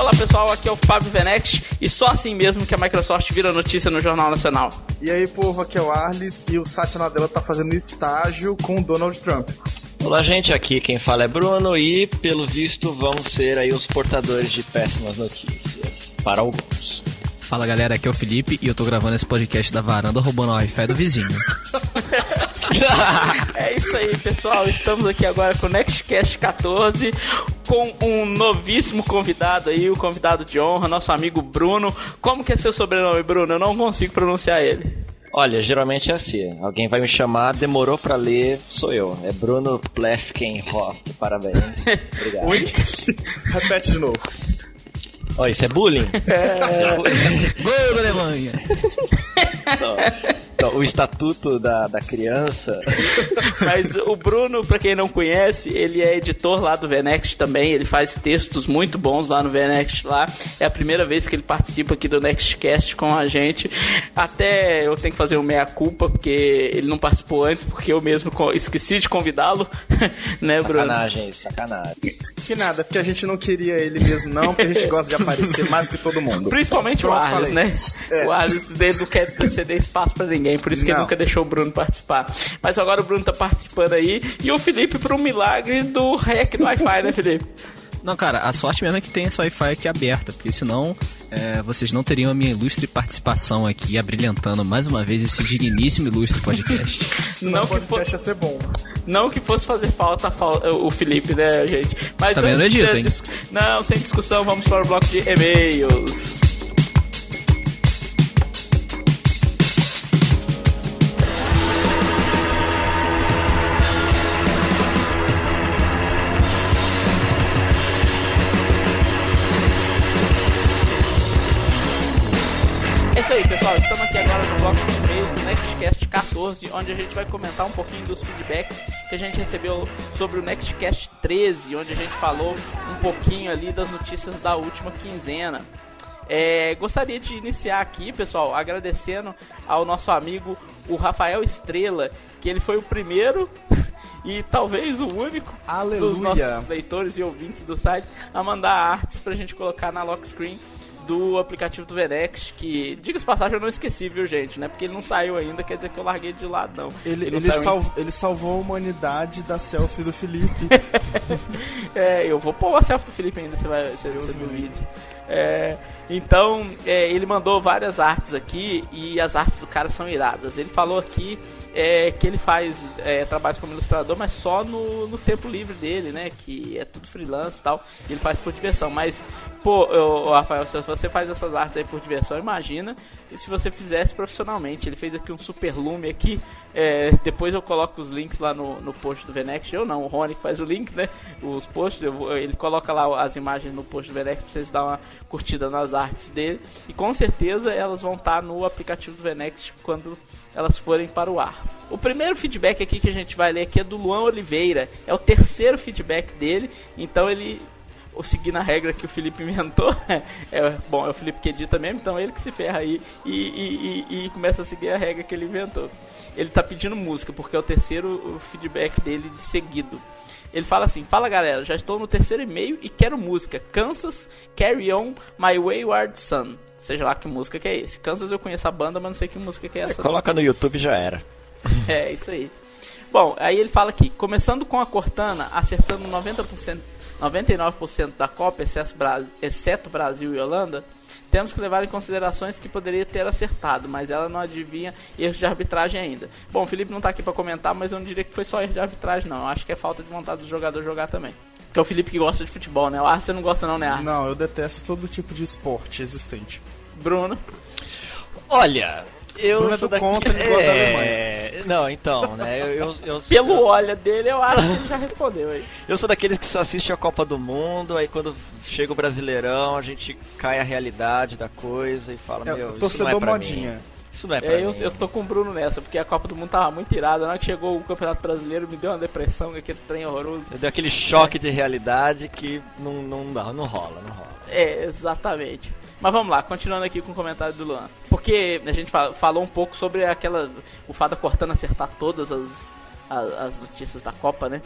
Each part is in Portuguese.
Olá pessoal, aqui é o Fábio Venex e só assim mesmo que a Microsoft vira notícia no Jornal Nacional. E aí povo, aqui é o Arles e o Satya Nadella tá fazendo estágio com o Donald Trump. Olá gente, aqui quem fala é Bruno e pelo visto vão ser aí os portadores de péssimas notícias para alguns. Fala galera, aqui é o Felipe e eu tô gravando esse podcast da varanda roubando o Wi-Fi do vizinho. é isso aí, pessoal. Estamos aqui agora com o Nextcast 14 com um novíssimo convidado aí, o convidado de honra, nosso amigo Bruno. Como que é seu sobrenome, Bruno? Eu não consigo pronunciar ele. Olha, geralmente é assim. Alguém vai me chamar, demorou para ler, sou eu. É Bruno Plefkenhost. Parabéns. Obrigado. Repete de novo. Ó, oh, isso é bullying? É. Gol da Alemanha. Não. Então, o estatuto da, da criança. Mas o Bruno, para quem não conhece, ele é editor lá do Venext também. Ele faz textos muito bons lá no Venext lá. É a primeira vez que ele participa aqui do Nextcast com a gente. Até eu tenho que fazer o meia culpa porque ele não participou antes porque eu mesmo esqueci de convidá-lo, né, Bruno? Sacanagem, sacanagem. Que nada, porque a gente não queria ele mesmo não, porque a gente gosta de aparecer mais que todo mundo. Principalmente Pronto, o Arles, né? É. O Arles não quer ceder espaço para ninguém ninguém, por isso que ele nunca deixou o Bruno participar. Mas agora o Bruno tá participando aí. E o Felipe, por um milagre do hack do Wi-Fi, né, Felipe? Não, cara, a sorte mesmo é que tem esse Wi-Fi aqui aberta, porque senão é, vocês não teriam a minha ilustre participação aqui, abrilhantando mais uma vez esse digníssimo ilustre podcast. não que podcast ia ser bom. Não que fosse fazer falta o Felipe, né, gente? Mas tá vendo, Edito, hein? Não, sem discussão, vamos para o bloco de e-mails. Bloco de e-mails do Nextcast 14, onde a gente vai comentar um pouquinho dos feedbacks que a gente recebeu sobre o Nextcast 13, onde a gente falou um pouquinho ali das notícias da última quinzena. É, gostaria de iniciar aqui, pessoal, agradecendo ao nosso amigo, o Rafael Estrela, que ele foi o primeiro e talvez o único Aleluia. dos nossos leitores e ouvintes do site a mandar artes pra gente colocar na lock screen do aplicativo do Venex, que, diga-se passagem, eu não esqueci, viu, gente, né? Porque ele não saiu ainda, quer dizer que eu larguei de lado, não. Ele, ele, ele, salv, ele salvou a humanidade da selfie do Felipe. é, eu vou pôr a selfie do Felipe ainda, você vai você, você no vídeo. É, então, é, ele mandou várias artes aqui e as artes do cara são iradas. Ele falou aqui é, que ele faz é, trabalhos como ilustrador, mas só no, no tempo livre dele, né? Que é tudo freelance e tal. E ele faz por diversão. Mas, pô, eu, Rafael, se você faz essas artes aí por diversão, imagina se você fizesse profissionalmente. Ele fez aqui um super lume aqui. É, depois eu coloco os links lá no, no post do Venex. Eu não, o Rony faz o link, né? Os posts, eu, ele coloca lá as imagens no post do Venex pra vocês dar uma curtida nas artes dele. E com certeza elas vão estar no aplicativo do Venex quando elas forem para o ar. O primeiro feedback aqui que a gente vai ler aqui é do Luan Oliveira. É o terceiro feedback dele, então ele ou seguindo a regra que o Felipe inventou, é, bom, é o Felipe que edita mesmo, então ele que se ferra aí e, e, e, e começa a seguir a regra que ele inventou. Ele está pedindo música, porque é o terceiro feedback dele de seguido. Ele fala assim: Fala galera, já estou no terceiro e-mail e quero música. Kansas, Carry On, My Wayward Son. Seja lá que música que é esse. Kansas eu conheço a banda, mas não sei que música que é essa. É, coloca no YouTube já era. É, isso aí. Bom, aí ele fala aqui, começando com a Cortana, acertando 90%, 99% da Copa, exceto Brasil e Holanda, temos que levar em considerações que poderia ter acertado, mas ela não adivinha erros de arbitragem ainda. Bom, o Felipe não está aqui para comentar, mas eu não diria que foi só erro de arbitragem, não. Eu acho que é falta de vontade do jogador jogar também. Que é o Felipe que gosta de futebol, né? O Arthur você não gosta não, né, Arthur? Não, eu detesto todo tipo de esporte existente. Bruno? Olha, eu Bruno é do daqui... contra, ele gosta é... da Alemanha. Não, então, né, eu... eu, eu Pelo eu... olha dele, eu acho que ele já respondeu aí. Eu sou daqueles que só assiste a Copa do Mundo, aí quando chega o Brasileirão, a gente cai a realidade da coisa e fala, é, meu, isso não é pra modinha. Mim. Isso não é pra é, eu, eu, tô com o Bruno nessa, porque a Copa do Mundo tava muito irada. Na hora que chegou o Campeonato Brasileiro, me deu uma depressão, aquele trem horroroso. Deu aquele choque é. de realidade que não, não dá, não rola, não rola. É, exatamente. Mas vamos lá, continuando aqui com o comentário do Luan. Porque a gente falou um pouco sobre aquela. O Fada cortando acertar todas as as, as notícias da Copa, né?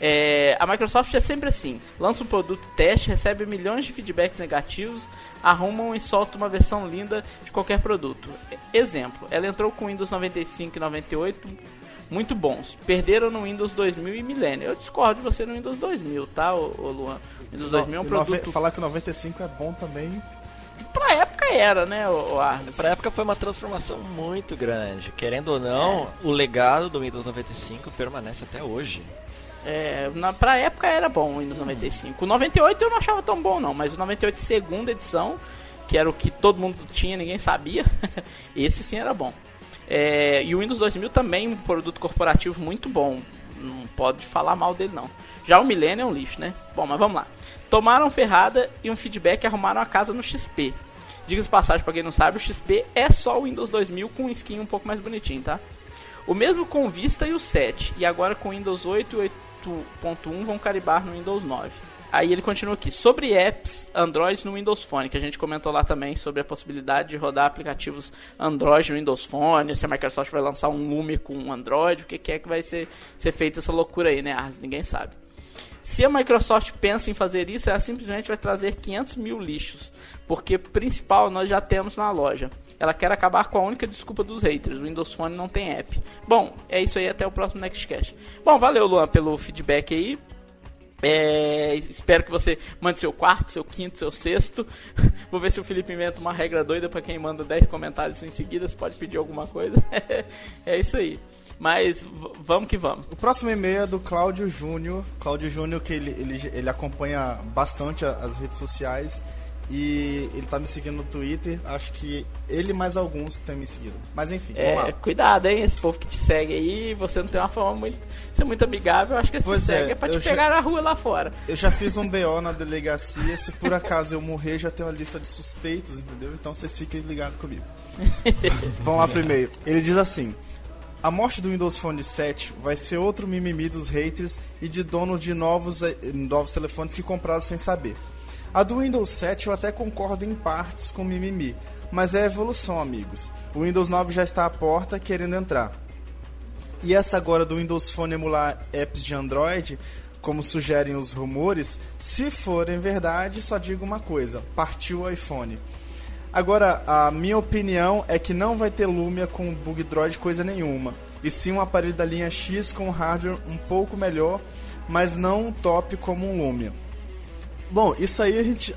É, a Microsoft é sempre assim: lança um produto teste, recebe milhões de feedbacks negativos, arrumam e solta uma versão linda de qualquer produto. Exemplo: ela entrou com Windows 95 e 98 muito bons. Perderam no Windows 2000 e Millennium. Eu discordo de você no Windows 2000, tá, ô, ô Luan? Windows 2000 é um produto. Falar que o 95 é bom também pra época era, né, o? Pra época foi uma transformação muito grande. Querendo ou não, é. o legado do Windows 95 permanece até hoje. É, na, pra época era bom o Windows 95. O 98 eu não achava tão bom não, mas o 98 segunda edição, que era o que todo mundo tinha, ninguém sabia, esse sim era bom. É, e o Windows 2000 também um produto corporativo muito bom. Não pode falar mal dele não. Já o Millennium é um lixo, né? Bom, mas vamos lá. Tomaram ferrada e um feedback arrumaram a casa no XP. Diga-se passagem para quem não sabe, o XP é só o Windows 2000 com um skin um pouco mais bonitinho, tá? O mesmo com o Vista e o 7, e agora com o Windows 8 e 8.1 vão caribar no Windows 9. Aí ele continua aqui, sobre apps Android no Windows Phone, que a gente comentou lá também sobre a possibilidade de rodar aplicativos Android no Windows Phone, se a Microsoft vai lançar um Lume com Android, o que, que é que vai ser, ser feita essa loucura aí, né, Ars? Ninguém sabe. Se a Microsoft pensa em fazer isso, ela simplesmente vai trazer 500 mil lixos, porque principal nós já temos na loja. Ela quer acabar com a única desculpa dos haters, o Windows Phone não tem app. Bom, é isso aí, até o próximo Nextcast. Bom, valeu Luan pelo feedback aí. É, espero que você mande seu quarto, seu quinto, seu sexto. Vou ver se o Felipe inventa uma regra doida para quem manda 10 comentários em seguida. Você pode pedir alguma coisa. é isso aí. Mas vamos que vamos. O próximo e-mail é do Cláudio Júnior. Cláudio Júnior, que ele, ele, ele acompanha bastante as redes sociais. E ele tá me seguindo no Twitter. Acho que ele mais alguns que tem me seguido. Mas enfim, é, vamos lá. Cuidado, hein? Esse povo que te segue aí, você não tem uma forma muito. Ser muito amigável. Acho que esse pois segue é, é pra te pegar já, na rua lá fora. Eu já fiz um BO na delegacia. Se por acaso eu morrer, já tem uma lista de suspeitos, entendeu? Então vocês fiquem ligados comigo. vamos lá primeiro. Ele diz assim. A morte do Windows Phone 7 vai ser outro mimimi dos haters e de donos de novos, eh, novos telefones que compraram sem saber. A do Windows 7 eu até concordo em partes com o mimimi, mas é evolução, amigos. O Windows 9 já está à porta querendo entrar. E essa agora do Windows Phone emular apps de Android, como sugerem os rumores, se forem verdade, só digo uma coisa: partiu o iPhone. Agora, a minha opinião é que não vai ter Lumia com bug droid coisa nenhuma. E sim um aparelho da linha X com hardware um pouco melhor, mas não um top como um Lumia. Bom, isso aí a gente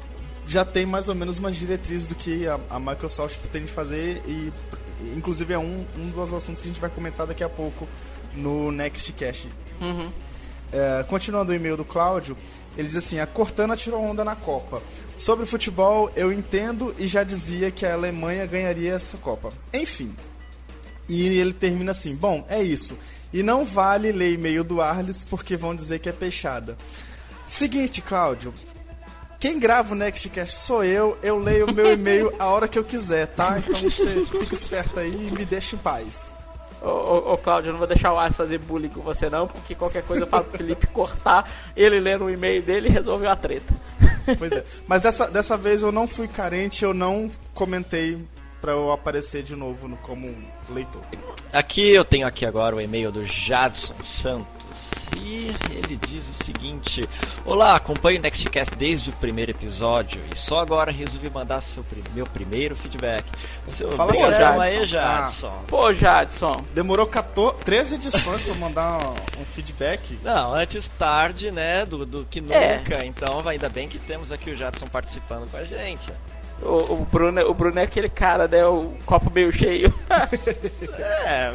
já tem mais ou menos uma diretriz do que a, a Microsoft pretende fazer e inclusive é um, um dos assuntos que a gente vai comentar daqui a pouco no Nextcast. Uhum. É, continuando o e-mail do Cláudio, ele diz assim: a Cortana tirou onda na Copa. Sobre futebol, eu entendo e já dizia que a Alemanha ganharia essa Copa. Enfim. E ele termina assim: bom, é isso. E não vale ler e-mail do Arles porque vão dizer que é peixada. Seguinte, Cláudio. Quem grava o Nextcast sou eu, eu leio o meu e-mail a hora que eu quiser, tá? Então você fica esperto aí e me deixa em paz. Ô, ô, ô Cláudio, eu não vou deixar o Ars fazer bullying com você não, porque qualquer coisa eu falo pro Felipe cortar ele lendo o e-mail dele e resolveu a treta. Pois é. Mas dessa, dessa vez eu não fui carente, eu não comentei para eu aparecer de novo no, como leitor. Aqui eu tenho aqui agora o e-mail do Jadson Santos e ele diz o seguinte: Olá, acompanho o Nextcast desde o primeiro episódio e só agora resolvi mandar seu, meu primeiro feedback. Você, Fala sério, Jadson. aí, Jadson. Ah. Pô, Jadson. Demorou 14, 13 edições pra mandar um, um, feedback? Não, antes tarde, né, do, do que é. nunca. É. Então, ainda bem que temos aqui o Jadson participando com a gente. O, o, Bruno, o Bruno é aquele cara, né? O copo meio cheio. é,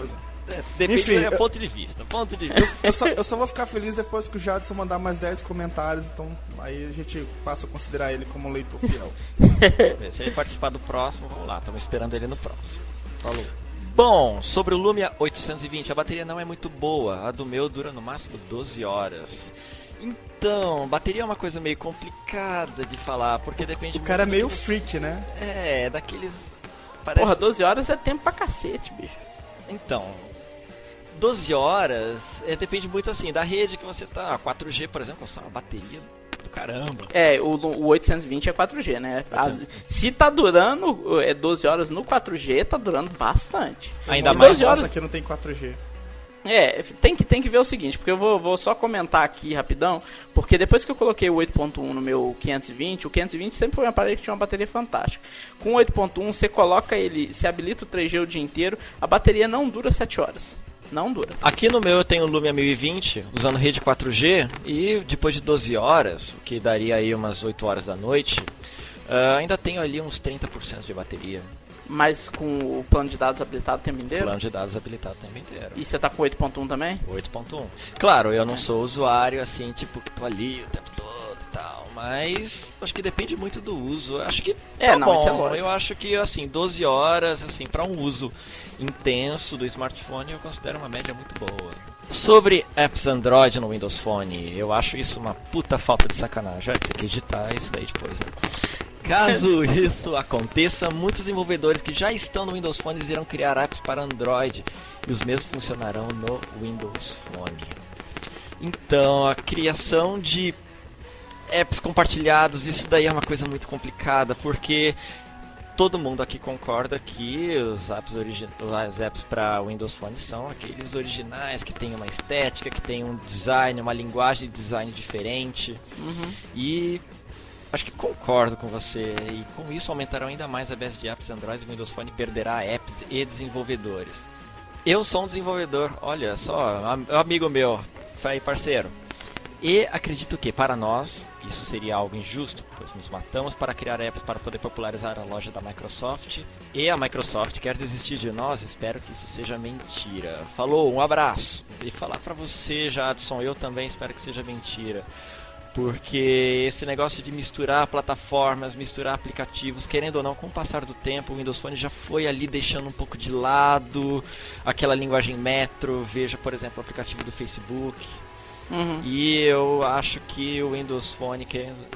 Depende Enfim, do ponto de vista. Ponto de vista. Eu, eu, só, eu, só, vou ficar feliz depois que o Jadson mandar mais 10 comentários, então aí a gente passa a considerar ele como um leitor fiel. Se ele participar do próximo, vamos lá, estamos esperando ele no próximo. Falou. Bom, sobre o Lumia 820, a bateria não é muito boa. A do meu dura no máximo 12 horas. Então, bateria é uma coisa meio complicada de falar, porque depende O cara é meio freak, né? É, daqueles. Parece... Porra, 12 horas é tempo pra cacete, bicho. Então, 12 horas, é, depende muito assim da rede que você tá. 4G, por exemplo, é uma bateria do caramba. É, o, o 820 é 4G, né? As, se tá durando é 12 horas no 4G, tá durando bastante. Ainda mais. 12 horas... Nossa, aqui não tem 4G. É, tem que, tem que ver o seguinte, porque eu vou, vou só comentar aqui rapidão, porque depois que eu coloquei o 8.1 no meu 520, o 520 sempre foi um aparelho que tinha uma bateria fantástica. Com o 8.1 você coloca ele, se habilita o 3G o dia inteiro, a bateria não dura 7 horas. Não dura. Aqui no meu eu tenho o Lumia 1020, usando rede 4G, e depois de 12 horas, o que daria aí umas 8 horas da noite, uh, ainda tenho ali uns 30% de bateria. Mas com o plano de dados habilitado o tempo inteiro? Plano de dados habilitado o tempo inteiro. E você tá com 8.1 também? 8.1. Claro, eu não sou usuário assim, tipo, que tô ali o tempo todo e tal, mas acho que depende muito do uso. Acho que é, tá não, bom. isso é. Eu acho que assim, 12 horas assim para um uso intenso do smartphone eu considero uma média muito boa. Sobre apps Android no Windows Phone, eu acho isso uma puta falta de sacanagem. Vai ter que editar isso daí depois, né? Caso isso aconteça, muitos desenvolvedores que já estão no Windows Phone irão criar apps para Android e os mesmos funcionarão no Windows Phone. Então, a criação de apps compartilhados, isso daí é uma coisa muito complicada, porque todo mundo aqui concorda que os apps, as apps para Windows Phone são aqueles originais que tem uma estética, que tem um design, uma linguagem de design diferente. Uhum. E acho que concordo com você. E com isso aumentarão ainda mais a base de apps Android e Windows Phone perderá apps e desenvolvedores. Eu sou um desenvolvedor, olha só, um amigo meu, parceiro. E acredito que para nós isso seria algo injusto, pois nos matamos para criar apps para poder popularizar a loja da Microsoft e a Microsoft quer desistir de nós. Espero que isso seja mentira. Falou, um abraço. E falar para você, Jadson, eu também espero que seja mentira. Porque esse negócio de misturar plataformas, misturar aplicativos, querendo ou não, com o passar do tempo, o Windows Phone já foi ali deixando um pouco de lado aquela linguagem Metro. Veja, por exemplo, o aplicativo do Facebook. Uhum. E eu acho que o Windows Phone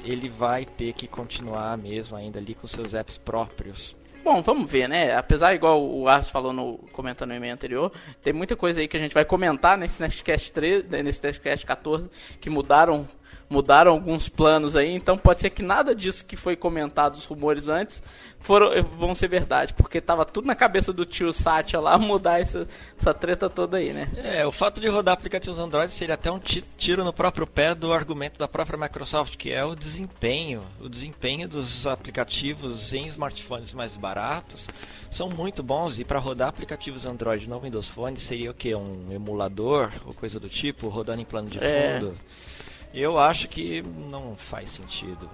ele vai ter que continuar mesmo ainda ali com seus apps próprios. Bom, vamos ver, né? Apesar, igual o Ars falou no comentando no e-mail anterior, tem muita coisa aí que a gente vai comentar nesse Nextcast 3, nesse Nextcast 14, que mudaram mudaram alguns planos aí, então pode ser que nada disso que foi comentado, os rumores antes, foram, vão ser verdade, porque tava tudo na cabeça do tio Satya lá mudar essa, essa treta toda aí, né? É, o fato de rodar aplicativos Android seria até um tiro no próprio pé do argumento da própria Microsoft, que é o desempenho. O desempenho dos aplicativos em smartphones mais baratos são muito bons e para rodar aplicativos Android no Windows Phone seria o que? Um emulador ou coisa do tipo, rodando em plano de fundo. É. Eu acho que não faz sentido.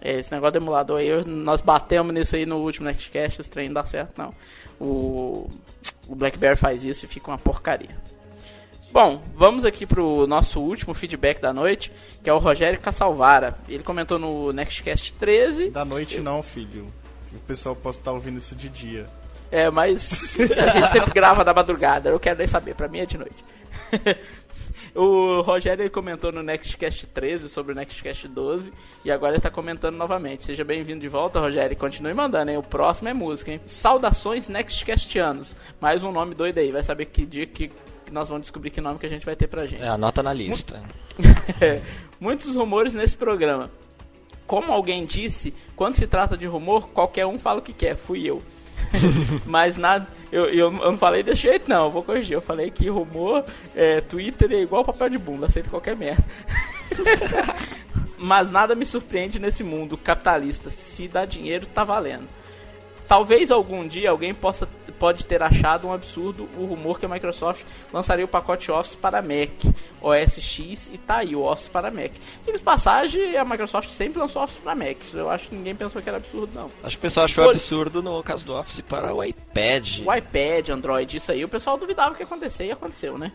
É, esse negócio do emulador aí, nós batemos nisso aí no último Nextcast, esse trem não dá certo não. O, o BlackBerry faz isso e fica uma porcaria. Bom, vamos aqui pro nosso último feedback da noite, que é o Rogério Cassalvara. Ele comentou no Nextcast 13. Da noite não, filho. O pessoal pode estar ouvindo isso de dia. É, mas a gente sempre grava da madrugada, eu quero nem saber, pra mim é de noite. O Rogério comentou no Nextcast 13 sobre o Nextcast 12 e agora ele está comentando novamente. Seja bem-vindo de volta, Rogério. Continue mandando, hein? O próximo é música, hein? Saudações Nextcastianos. Mais um nome doido aí. Vai saber que dia que nós vamos descobrir que nome que a gente vai ter pra gente. É, anota na lista. Muitos rumores nesse programa. Como alguém disse, quando se trata de rumor, qualquer um fala o que quer. Fui eu. Mas nada. Eu, eu, eu, não falei desse jeito, não. Eu vou corrigir. Eu falei que rumor, é, Twitter é igual papel de bunda, aceita qualquer merda. Mas nada me surpreende nesse mundo capitalista. Se dá dinheiro, tá valendo. Talvez algum dia alguém possa pode ter achado um absurdo o rumor que a Microsoft lançaria o pacote Office para Mac, OS X e tá aí o Office para Mac. E de passagem, a Microsoft sempre lançou Office para Mac. Eu acho que ninguém pensou que era absurdo não. Acho que o pessoal achou Por... absurdo no caso do Office para o iPad. O iPad, Android, isso aí, o pessoal duvidava que ia acontecer e aconteceu, né?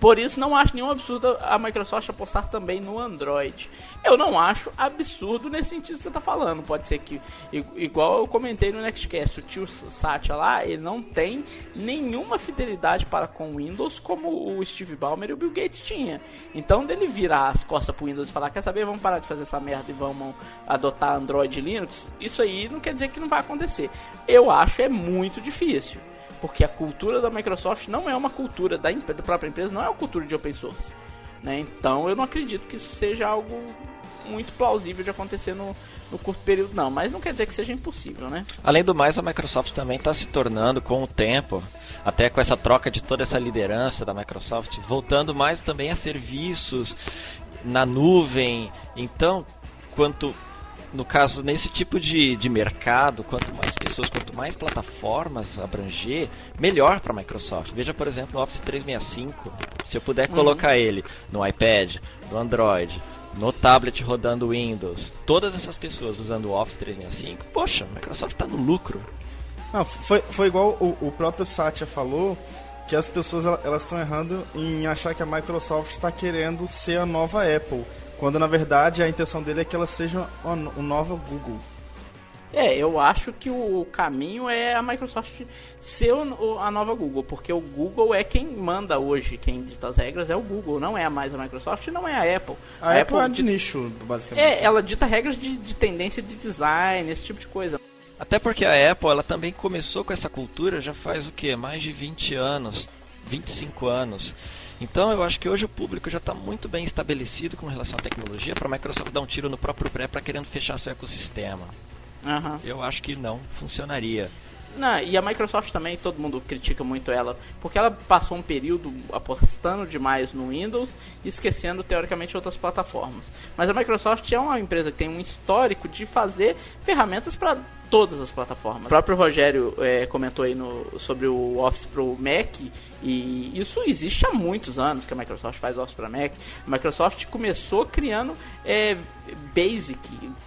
Por isso, não acho nenhum absurdo a Microsoft apostar também no Android. Eu não acho absurdo nesse sentido que você está falando. Pode ser que, igual eu comentei no Nextcast, o tio Satya lá, ele não tem nenhuma fidelidade para com o Windows como o Steve Ballmer e o Bill Gates tinha. Então, dele virar as costas para o Windows e falar: Quer saber, vamos parar de fazer essa merda e vamos adotar Android e Linux, isso aí não quer dizer que não vai acontecer. Eu acho é muito difícil porque a cultura da Microsoft não é uma cultura da, da própria empresa, não é uma cultura de open source. Né? Então eu não acredito que isso seja algo muito plausível de acontecer no, no curto período, não. Mas não quer dizer que seja impossível, né? Além do mais, a Microsoft também está se tornando, com o tempo, até com essa troca de toda essa liderança da Microsoft, voltando mais também a serviços na nuvem. Então, quanto no caso, nesse tipo de, de mercado, quanto mais pessoas, quanto mais plataformas abranger, melhor para a Microsoft. Veja, por exemplo, o Office 365. Se eu puder uhum. colocar ele no iPad, no Android, no tablet rodando Windows, todas essas pessoas usando o Office 365, poxa, a Microsoft está no lucro. Não, foi, foi igual o, o próprio Satya falou, que as pessoas elas estão errando em achar que a Microsoft está querendo ser a nova Apple. Quando na verdade a intenção dele é que ela seja o nova Google. É, eu acho que o caminho é a Microsoft ser a nova Google, porque o Google é quem manda hoje, quem dita as regras é o Google, não é mais a Microsoft, não é a Apple. A, a Apple, Apple é de nicho, basicamente. É, ela dita regras de, de tendência de design, esse tipo de coisa. Até porque a Apple, ela também começou com essa cultura já faz o que? Mais de 20 anos, 25 anos. Então eu acho que hoje o público já está muito bem estabelecido com relação à tecnologia para a Microsoft dar um tiro no próprio pé para querendo fechar seu ecossistema. Uhum. Eu acho que não funcionaria. Não, e a Microsoft também, todo mundo critica muito ela, porque ela passou um período apostando demais no Windows e esquecendo teoricamente outras plataformas. Mas a Microsoft é uma empresa que tem um histórico de fazer ferramentas para todas as plataformas. O próprio Rogério é, comentou aí no, sobre o Office Pro Mac e isso existe há muitos anos que a Microsoft faz Office para Mac. A Microsoft começou criando é, Basic,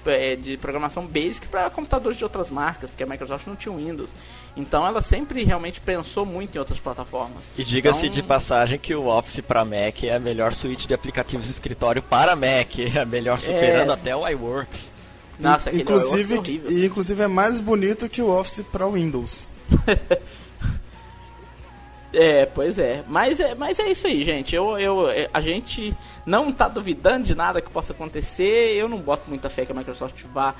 é, de programação Basic para computadores de outras marcas, porque a Microsoft não tinha Windows. Então ela sempre realmente pensou muito em outras plataformas. E diga-se então... de passagem que o Office para Mac é a melhor suíte de aplicativos de escritório para Mac, é a melhor superando é... até o iWorks. Nossa, inclusive, é e, inclusive é mais bonito que o Office para Windows. é, pois é. Mas é, mas é isso aí, gente. Eu, eu, é, a gente não tá duvidando de nada que possa acontecer. Eu não boto muita fé que a Microsoft vá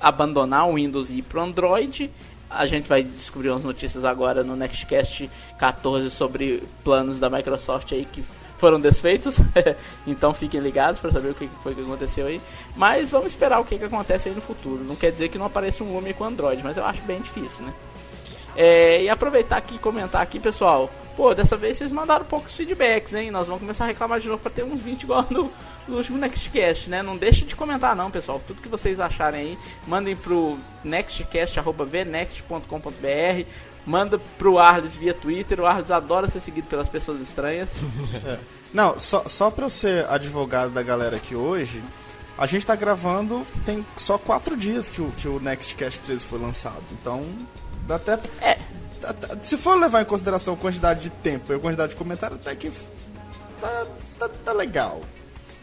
abandonar o Windows e ir pro Android. A gente vai descobrir umas notícias agora no Nextcast 14 sobre planos da Microsoft aí que foram desfeitos. então fiquem ligados para saber o que foi que aconteceu aí. Mas vamos esperar o que, que acontece aí no futuro. Não quer dizer que não apareça um Lume com Android, mas eu acho bem difícil, né? É, e aproveitar aqui e comentar aqui, pessoal. Pô, dessa vez vocês mandaram poucos feedbacks, hein? Nós vamos começar a reclamar de novo para ter uns 20 igual no, no último Nextcast, né? Não deixe de comentar não, pessoal. Tudo que vocês acharem aí, mandem pro nextcast.vnext.com.br manda pro Arles via Twitter. O Arles adora ser seguido pelas pessoas estranhas. É. Não, só, só pra eu ser advogado da galera aqui hoje, a gente tá gravando, tem só quatro dias que o, que o Nextcast 13 foi lançado. Então, dá até. É. Se for levar em consideração a quantidade de tempo e a quantidade de comentário, até que tá, tá, tá legal.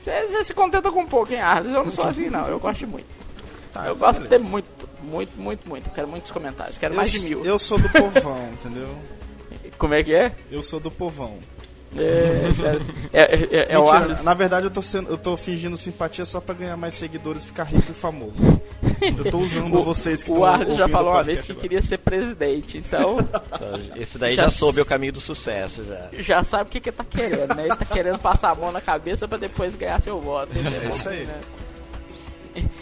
Você se contenta com um pouco, hein, Arles? Eu não sou assim, não. Eu gosto muito. Tá, eu gosto beleza. de ter muito, muito, muito, muito. Quero muitos comentários. Quero eu, mais de mil. Eu sou do povão, entendeu? Como é que é? Eu sou do povão. É, sério. É, é, é, é Mentira, Na verdade, eu tô, sendo, eu tô fingindo simpatia só pra ganhar mais seguidores e ficar rico e famoso. Eu tô usando o, vocês que O Arthur já falou uma vez que agora. queria ser presidente, então. Esse daí já, já soube o caminho do sucesso, já. Já sabe o que, que ele tá querendo, né? Ele tá querendo passar a mão na cabeça pra depois ganhar seu voto. É isso aí.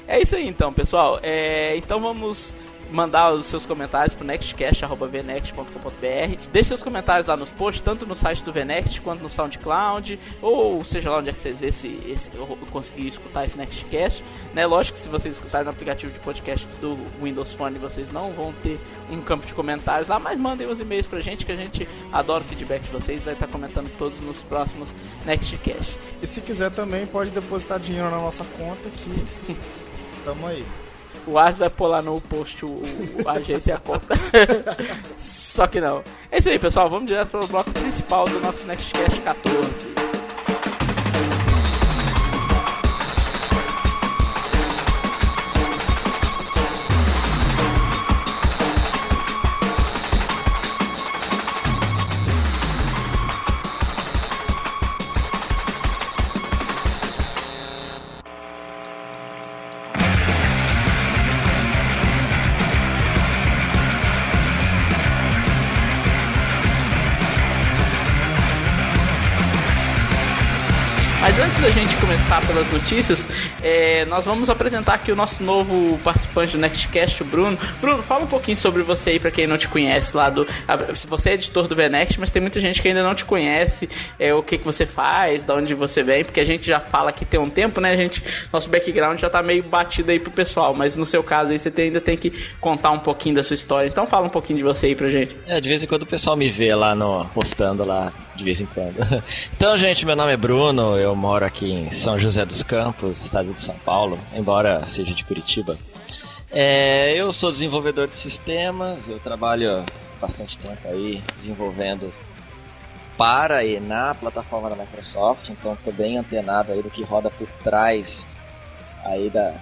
É isso aí então, pessoal. É, então vamos mandar os seus comentários pro nextcast.vnext.com.br. Deixe seus comentários lá nos posts, tanto no site do Vnext quanto no SoundCloud, ou seja lá onde é que vocês vê esse, esse conseguir escutar esse Nextcast. Né? Lógico que se vocês escutarem no aplicativo de podcast do Windows Phone, vocês não vão ter um campo de comentários lá, mas mandem os e-mails pra gente que a gente adora o feedback de vocês, vai estar comentando todos nos próximos Nextcast. E se quiser também pode depositar dinheiro na nossa conta que tamo aí. O Ars vai pular no post o, o a agência e a conta. Só que não. É isso aí, pessoal. Vamos direto para o bloco principal do nosso Nextcast 14. Da gente começar pelas notícias, é, nós vamos apresentar aqui o nosso novo participante do Nextcast, o Bruno. Bruno, fala um pouquinho sobre você aí, para quem não te conhece lá do. Você é editor do Venext, mas tem muita gente que ainda não te conhece, é, o que, que você faz, de onde você vem, porque a gente já fala que tem um tempo, né? A gente, nosso background já tá meio batido aí pro pessoal, mas no seu caso aí você tem, ainda tem que contar um pouquinho da sua história. Então fala um pouquinho de você aí pra gente. É, de vez em quando o pessoal me vê lá no postando lá de vez em quando. Então, gente, meu nome é Bruno, eu moro aqui em São José dos Campos, estado de São Paulo, embora seja de Curitiba. É, eu sou desenvolvedor de sistemas, eu trabalho bastante tempo aí desenvolvendo para e na plataforma da Microsoft, então estou bem antenado aí do que roda por trás aí da,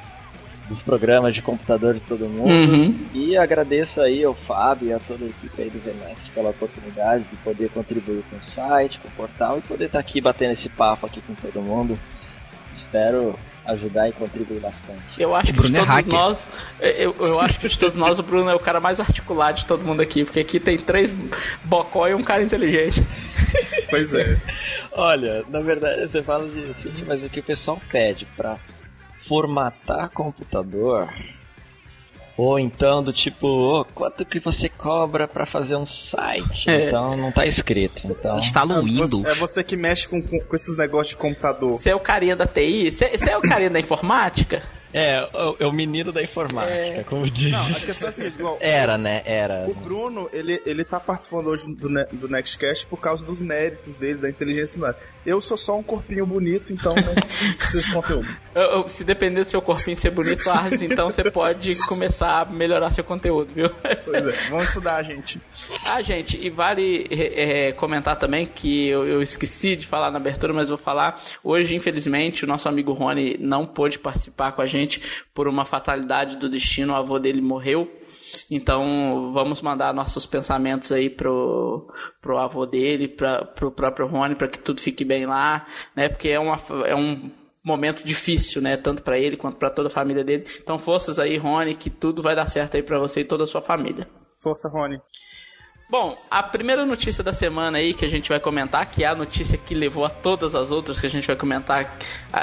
dos programas de computador de todo mundo. Uhum. E agradeço aí ao Fábio e a toda a equipe aí do VNext pela oportunidade de poder contribuir com o site, com o portal e poder estar tá aqui batendo esse papo aqui com todo mundo. Espero ajudar e contribuir bastante. Eu acho que de é todos é nós, eu, eu acho que de todos nós o Bruno é o cara mais articulado de todo mundo aqui, porque aqui tem três bocó e um cara inteligente. Pois é. Olha, na verdade você fala de assim, mas o que o pessoal pede para formatar computador ou então do tipo, oh, quanto que você cobra para fazer um site? É. Então não tá escrito. Então... Instala o Windows. É você que mexe com, com, com esses negócios de computador. Você é o carinha da TI? Você é o carinha da informática? É, é o menino da informática, é... como diz. Não, a questão é a seguinte, igual, Era, né? Era. O Bruno, ele, ele tá participando hoje do, do Nextcast por causa dos méritos dele, da inteligência humana. Eu sou só um corpinho bonito, então não preciso de conteúdo. Eu, eu, se depender do seu corpinho ser bonito, Arles, então você pode começar a melhorar seu conteúdo, viu? Pois é, vamos estudar, gente. Ah, gente, e vale é, é, comentar também que eu, eu esqueci de falar na abertura, mas vou falar. Hoje, infelizmente, o nosso amigo Rony não pôde participar com a gente por uma fatalidade do destino, o avô dele morreu. Então vamos mandar nossos pensamentos aí pro, pro avô dele, pra, pro próprio Rony, para que tudo fique bem lá, né? Porque é, uma, é um momento difícil, né? Tanto para ele quanto para toda a família dele. Então forças aí, Rony, que tudo vai dar certo aí para você e toda a sua família. Força, Rony. Bom, a primeira notícia da semana aí que a gente vai comentar, que é a notícia que levou a todas as outras que a gente vai comentar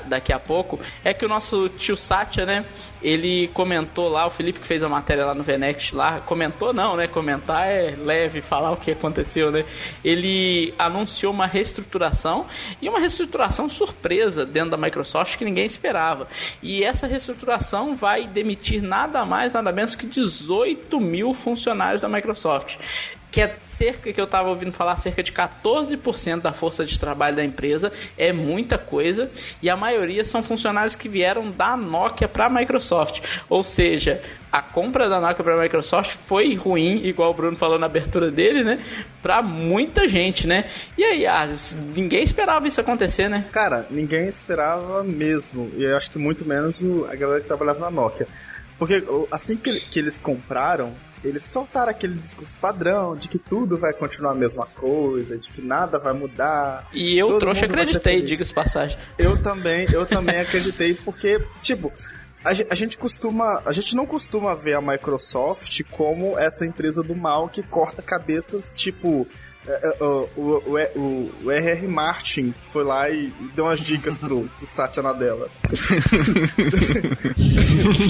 daqui a pouco, é que o nosso tio Satya, né, ele comentou lá, o Felipe que fez a matéria lá no Venext lá, comentou não, né, comentar é leve, falar o que aconteceu, né, ele anunciou uma reestruturação e uma reestruturação surpresa dentro da Microsoft que ninguém esperava. E essa reestruturação vai demitir nada mais, nada menos que 18 mil funcionários da Microsoft que é cerca, que eu estava ouvindo falar, cerca de 14% da força de trabalho da empresa, é muita coisa, e a maioria são funcionários que vieram da Nokia para a Microsoft. Ou seja, a compra da Nokia para a Microsoft foi ruim, igual o Bruno falou na abertura dele, né? Para muita gente, né? E aí, ah, ninguém esperava isso acontecer, né? Cara, ninguém esperava mesmo, e eu acho que muito menos a galera que trabalhava na Nokia. Porque assim que eles compraram, eles soltaram aquele discurso padrão de que tudo vai continuar a mesma coisa, de que nada vai mudar. E eu trouxe acreditei, diga-se passagem. Eu também, eu também acreditei porque, tipo, a gente costuma, a gente não costuma ver a Microsoft como essa empresa do mal que corta cabeças, tipo, o, o, o, o R.R. Martin foi lá e deu umas dicas pro, pro Satya Nadella.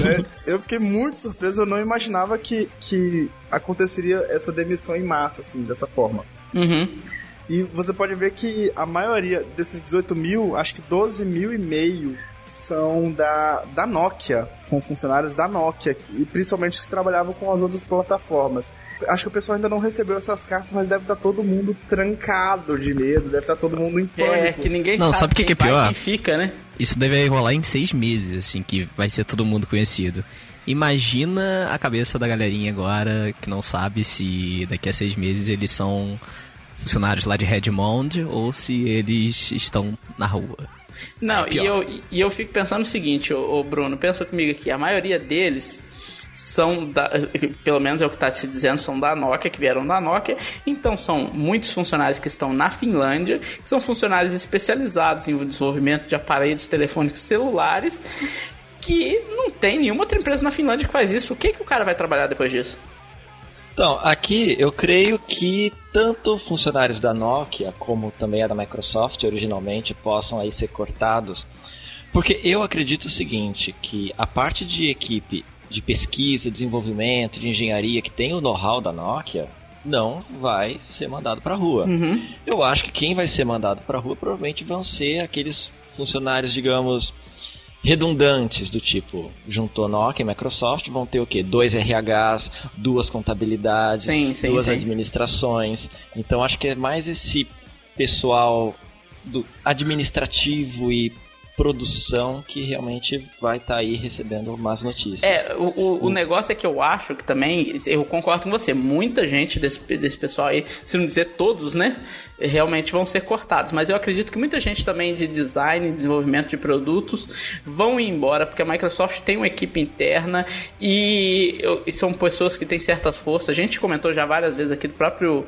é, eu fiquei muito surpreso, eu não imaginava que, que aconteceria essa demissão em massa, assim, dessa forma. Uhum. E você pode ver que a maioria desses 18 mil, acho que 12 mil e meio são da, da Nokia, são funcionários da Nokia, e principalmente os que trabalhavam com as outras plataformas. Acho que o pessoal ainda não recebeu essas cartas, mas deve estar todo mundo trancado de medo, deve estar todo mundo em pânico. É, que ninguém não, sabe, sabe que, que é pior? quem fica, né? Isso deve rolar em seis meses, assim, que vai ser todo mundo conhecido. Imagina a cabeça da galerinha agora que não sabe se daqui a seis meses eles são funcionários lá de Redmond ou se eles estão na rua. Não, é e, eu, e eu fico pensando o seguinte, ô, ô, Bruno, pensa comigo aqui, a maioria deles são da, pelo menos é o que está se dizendo, são da Nokia, que vieram da Nokia. Então são muitos funcionários que estão na Finlândia, que são funcionários especializados em desenvolvimento de aparelhos telefônicos celulares, que não tem nenhuma outra empresa na Finlândia que faz isso. O que, que o cara vai trabalhar depois disso? Então, aqui eu creio que tanto funcionários da Nokia como também a da Microsoft originalmente possam aí ser cortados, porque eu acredito o seguinte, que a parte de equipe de pesquisa, desenvolvimento, de engenharia que tem o know-how da Nokia, não vai ser mandado para a rua. Uhum. Eu acho que quem vai ser mandado para a rua provavelmente vão ser aqueles funcionários, digamos, redundantes do tipo juntou Nokia e Microsoft vão ter o quê? Dois RHs, duas contabilidades, Sim, sim, duas sim. administrações. Então acho que é mais esse pessoal do administrativo e produção que realmente vai estar aí recebendo más notícias. É, o, o, o negócio é que eu acho que também, eu concordo com você, muita gente desse, desse pessoal aí, se não dizer todos, né, realmente vão ser cortados. Mas eu acredito que muita gente também de design e desenvolvimento de produtos vão ir embora, porque a Microsoft tem uma equipe interna e, e são pessoas que têm certas forças. A gente comentou já várias vezes aqui do próprio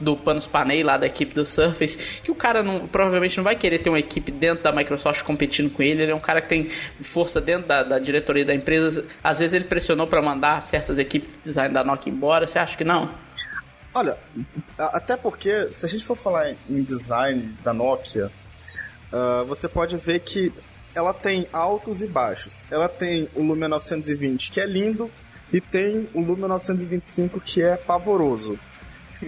do Panos Panay lá da equipe do Surface, que o cara não, provavelmente não vai querer ter uma equipe dentro da Microsoft competindo com ele. Ele é um cara que tem força dentro da, da diretoria da empresa. Às vezes ele pressionou para mandar certas equipes de design da Nokia embora. Você acha que não? Olha, até porque, se a gente for falar em- design da Nokia, ah, você pode ver que ela tem altos e baixos. Ela tem o Lumia 920, que é lindo, e tem o Lumia 925, que é pavoroso.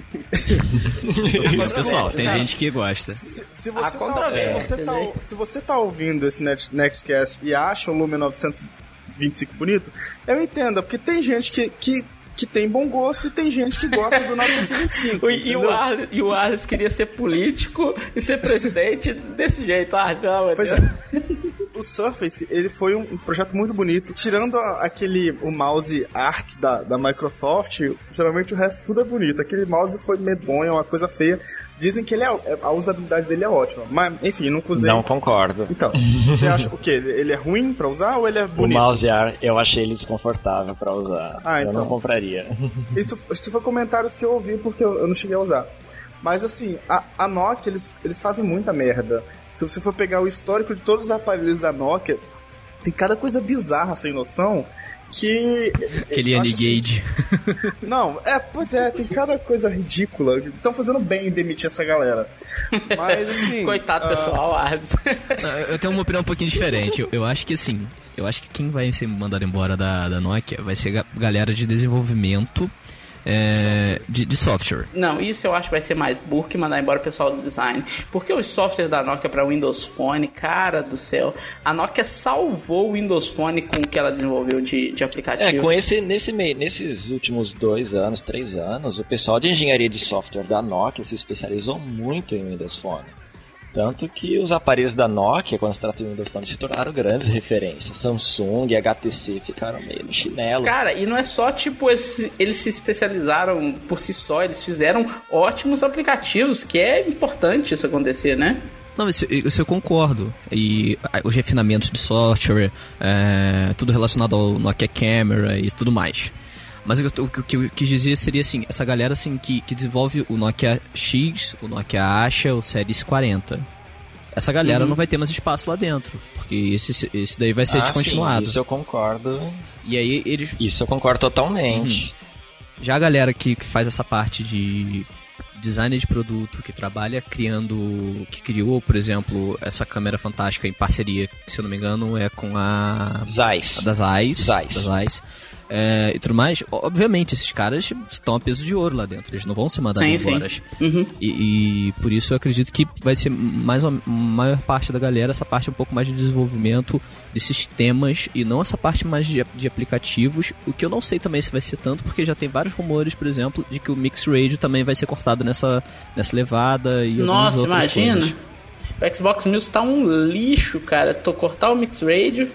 Mas, pessoal, tem cara. gente que gosta. Se, se você tá, se, você tá, se você tá ouvindo esse Net- Nextcast e acha o Lumia 925 bonito, eu entendo, porque tem gente que, que, que tem bom gosto e tem gente que gosta do 925. E, e o? Arles, e o Arles queria ser político e ser presidente desse jeito, Arles, pelo amor de Pois Deus. é. O Surface, ele foi um um projeto muito bonito. Tirando a- aquele, o mouse ARC da, da Microsoft, geralmente o resto tudo é bonito. Aquele mouse foi medonho, é uma coisa feia. Dizem que ele é, a usabilidade dele é ótima. Mas, enfim, não usei. Não concordo. Então, você acha o quê? Ele é ruim pra usar ou ele é O bonito? mouse ar, eu achei ele desconfortável pra usar. Ah, eu então. não compraria. Isso, isso foi comentários que eu ouvi porque eu, eu não cheguei a usar. Mas assim, a, a Nokia, eles, eles fazem muita merda. Se você for pegar o histórico de todos os aparelhos da Nokia, tem cada coisa bizarra, sem noção, que... Aquele acho assim- Anigade. Não, é, pois é, tem cada coisa ridícula. Estão fazendo bem em demitir essa galera. Mas assim... Coitado ah, pessoal, Arles. Não, Eu tenho uma opinião um pouquinho diferente. Eu, eu acho que assim, eu acho que quem vai ser mandado embora da, da Nokia vai ser ga- galera de desenvolvimento é, de, de software. Não, isso eu acho que vai ser mais burro que mandar embora o pessoal do design. Porque os softwares da Nokia para Windows Phone, cara do céu, a Nokia salvou o Windows Phone com o que ela desenvolveu de, de aplicativo. É, com esse, nesse meio, nesses últimos dois anos, três anos, o pessoal de engenharia de software da Nokia se especializou muito em Windows Phone. Tanto que os aparelhos da Nokia, quando se trata de Windows Phone, se tornaram grandes referências. Samsung e HTC ficaram meio no chinelo. Cara, e não é só tipo, esse- eles se especializaram por si só, eles fizeram ótimos aplicativos, que é importante isso acontecer, né? Não, isso, isso eu concordo. E ah, os refinamentos de software, é, tudo relacionado ao Nokia Camera e tudo mais. Mas o o que eu quis dizer seria assim, essa galera assim que, que desenvolve o Nokia X, o Nokia Asha, o Series 40. Essa galera Uhum. não vai ter mais espaço lá dentro, porque esse, esse daí vai ser Ah, descontinuado. sim, isso eu concordo. E aí eles Isso eu concordo totalmente. já a galera que, que faz essa parte de design de produto, que trabalha criando, que criou, por exemplo, essa câmera fantástica em parceria, se eu não me engano, é com a, Zeiss. a das Zeiss, Zeiss. das Zeiss, é, e tudo mais. Obviamente, esses caras estão a peso de ouro lá dentro, eles não vão ser mandados Sim, sim. embora. Uhum. E, e por isso eu acredito que vai ser mais a maior parte da galera essa parte um pouco mais de desenvolvimento de sistemas e não essa parte mais de, de aplicativos. O que eu não sei também se vai ser tanto, porque já tem vários rumores, por exemplo, de que o Mix Radio também vai ser cortado nessa, nessa levada e Nossa, imagina. coisas. O Xbox Music tá um lixo, cara. Tô cortar o Mix Radio.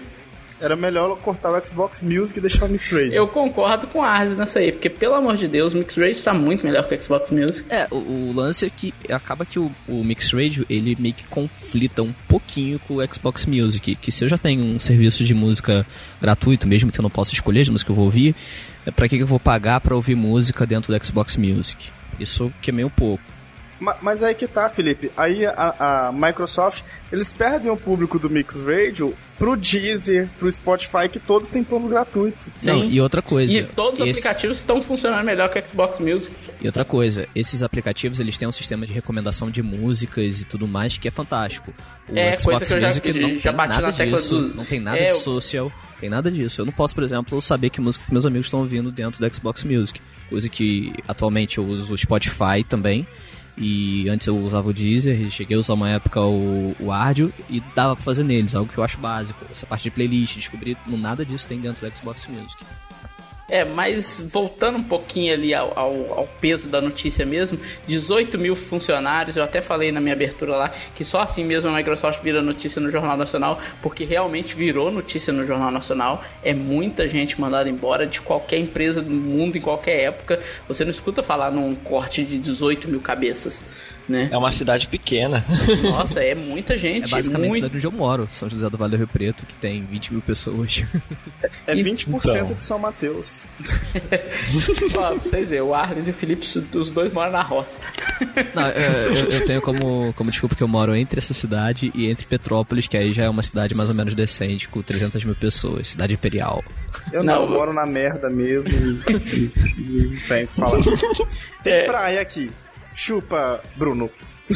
Era melhor cortar o Xbox Music e deixar o Mix Radio. Eu concordo com a Arles nessa aí, porque pelo amor de Deus, o Mix Radio tá muito melhor que o Xbox Music. É, o, o lance é que acaba que o, o Mix Radio ele meio que conflita um pouquinho com o Xbox Music. Que se eu já tenho um serviço de música gratuito, mesmo que eu não possa escolher as músicas que eu vou ouvir, é pra que, que eu vou pagar pra ouvir música dentro do Xbox Music? Isso queimei um pouco. Ma- Mas aí que tá, Felipe. Aí a, a Microsoft, eles perdem o público do Mix Radio pro Deezer, pro Spotify, que todos têm plano gratuito. Não, Sim. e outra coisa. E todos os esse- aplicativos estão funcionando melhor que o Xbox Music. E outra coisa, esses aplicativos eles têm um sistema de recomendação de músicas e tudo mais que é fantástico. O É, coisa Xbox que eu já- Music não já tem nada disso, do- não tem nada É, de eu- social, tem nada disso. Eu não posso, por exemplo, saber que música que meus amigos estão ouvindo dentro do Xbox Music, coisa que atualmente eu uso o Spotify também. E antes eu usava o Deezer, cheguei a usar uma época o, o Ardio e dava pra fazer neles, algo que eu acho básico. Essa parte de playlist, descobrir nada disso tem dentro do Xbox Music. É, mas voltando um pouquinho ali ao, ao- ao peso da notícia mesmo, 18 mil funcionários, eu até falei na minha abertura lá, que só assim mesmo a Microsoft vira notícia no Jornal Nacional, porque realmente virou notícia no Jornal Nacional, é muita gente mandada embora de qualquer empresa do mundo, em qualquer época, você não escuta falar num corte de 18 mil cabeças, né? É uma cidade pequena. Nossa, é muita gente, É basicamente a muito... cidade onde eu moro, São José do Vale do Rio Preto, que tem 20 mil pessoas. É E- 20% Então. de São Mateus. Ó, pra vocês verem, o Arles e o Felipe, os dois moram na roça. Não, é, eu, eu tenho como, como desculpa que eu moro entre essa cidade e entre Petrópolis, que aí já é uma cidade mais ou menos decente, com 300 mil pessoas, cidade imperial. Eu não, Não, eu moro na merda mesmo e, e- e não tenho o que falar. Tem É. praia aqui. Chupa, Bruno.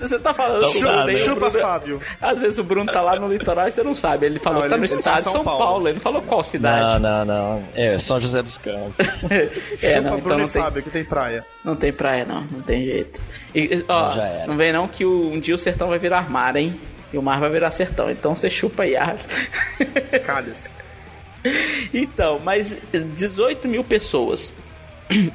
Você tá falando Não dá, Bruno, né? Chupa, Bruno- Fábio. Às vezes o Bruno tá lá no litoral e você não sabe. Ele falou Não, que tá ele- no tá estado de São São Paulo. Paulo. Ele não falou qual Não, cidade. não, não. É São José dos Campos. é, Chupa, não, então Bruno não e tem, Fábio, que tem praia. não tem praia, não. Não tem jeito. E, ó, Não, não vem não que um dia o sertão vai virar mar, hein? E o mar vai virar sertão. Então você chupa aí. Cálice. Então, mas 18 mil pessoas.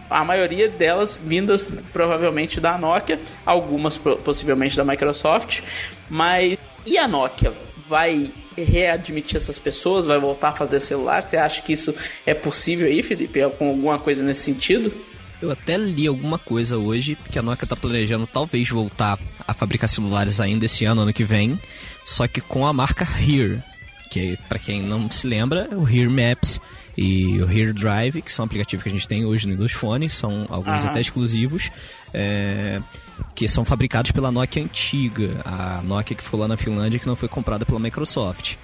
A maioria delas vindas provavelmente da Nokia, algumas po- possivelmente da Microsoft. Mas e a Nokia? Vai readmitir essas pessoas? Vai voltar a fazer celular? Você acha que isso é possível aí, Felipe? Com alguma coisa nesse sentido? Eu até li alguma coisa hoje, que a Nokia tá planejando talvez voltar a fabricar celulares ainda esse ano, ano que vem, só que com a marca Here, que para quem não se lembra, é o Here Maps e o Here Drive, que são aplicativos que a gente tem hoje no Windows Phone, são alguns Aham. até exclusivos, é, que são fabricados pela Nokia antiga, a Nokia que ficou lá na Finlândia que não foi comprada pela Microsoft.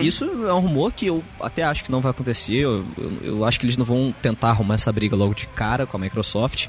Isso é um rumor que eu até acho que não vai acontecer. Eu, eu- eu acho que eles não vão tentar arrumar essa briga logo de cara com a Microsoft.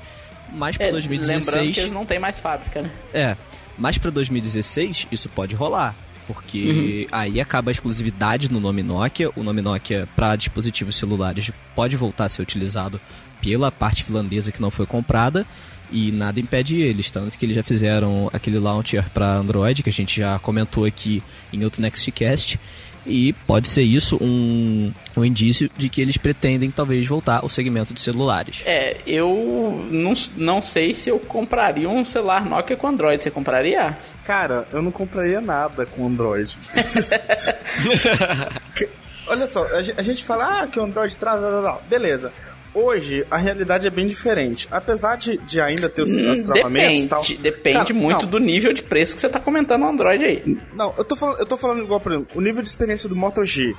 Mas para É, lembrando 2016. que eles não têm mais fábrica, né? É, mas para 2016 isso pode rolar. Porque aí acaba a exclusividade no nome Nokia. O nome Nokia para dispositivos celulares pode voltar a ser utilizado pela parte finlandesa que não foi comprada. E nada impede eles, tanto que eles já fizeram aquele launcher para Android, que a gente já comentou aqui em outro Nextcast. E pode ser isso um, um indício de que eles pretendem talvez voltar ao segmento de celulares. É, eu não, não sei se eu compraria um celular Nokia com Android. Você compraria? Cara, eu não compraria nada com Android. Que- Olha só, a gen- a gente fala ah, que o Android traz. blá, blá, blá. Beleza. Hoje a realidade é bem diferente. Apesar de, de ainda ter os, os travamentos e tal. Depende, depende Cara, muito não, do nível de preço que você tá comentando no Android aí. Não, eu tô falando, eu tô falando igual, por exemplo, o nível de experiência do Moto G.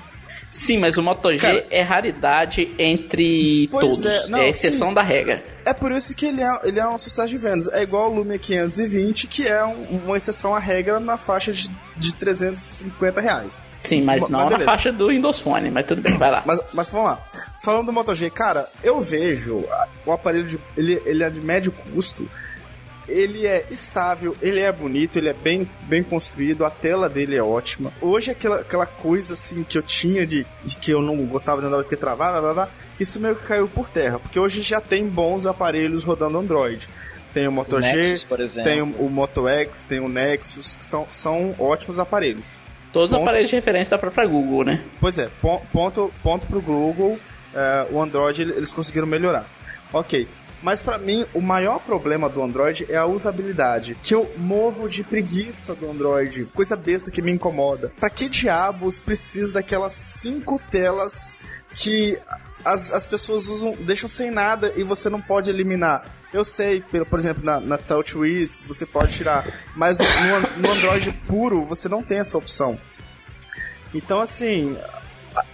Sim, mas o Moto G Cara- é raridade entre todos. é, É, não, exceção sim. da regra. É por isso que ele é, ele é um sucesso de vendas. É igual o Lumia 520, que é um- uma exceção à regra na faixa de, de 350 reais. Sim, mas Mas não na beleza. faixa do Windows Phone, mas tudo bem, vai lá. Mas, mas vamos lá. Falando do Moto G, cara, eu vejo o aparelho de. Ele, ele é de médio custo. Ele é estável, ele é bonito, ele é bem, bem construído, a tela dele é ótima. Hoje aquela, aquela coisa assim que eu tinha de, de que eu não gostava de andar porque travava, blá, blá, isso meio que caiu por terra, porque hoje já tem bons aparelhos rodando Android. Tem o Moto O G, Nexus, tem o, o Moto X, tem o Nexus, são, são ótimos aparelhos. Todos os Ponto. aparelhos de referência da própria Google, né? Pois é, pon- ponto, ponto pro Google, é, o Android ele- eles conseguiram melhorar. Ok. Mas pra mim, o maior problema do Android é a usabilidade. Que eu morro de preguiça do Android. Coisa besta que me incomoda. Pra que diabos precisa daquelas cinco telas que as, as pessoas usam, deixam sem nada e você não pode eliminar? Eu sei, por, por exemplo, na, na TouchWiz você pode tirar. Mas no, no- Android puro, você não tem essa opção. Então, assim,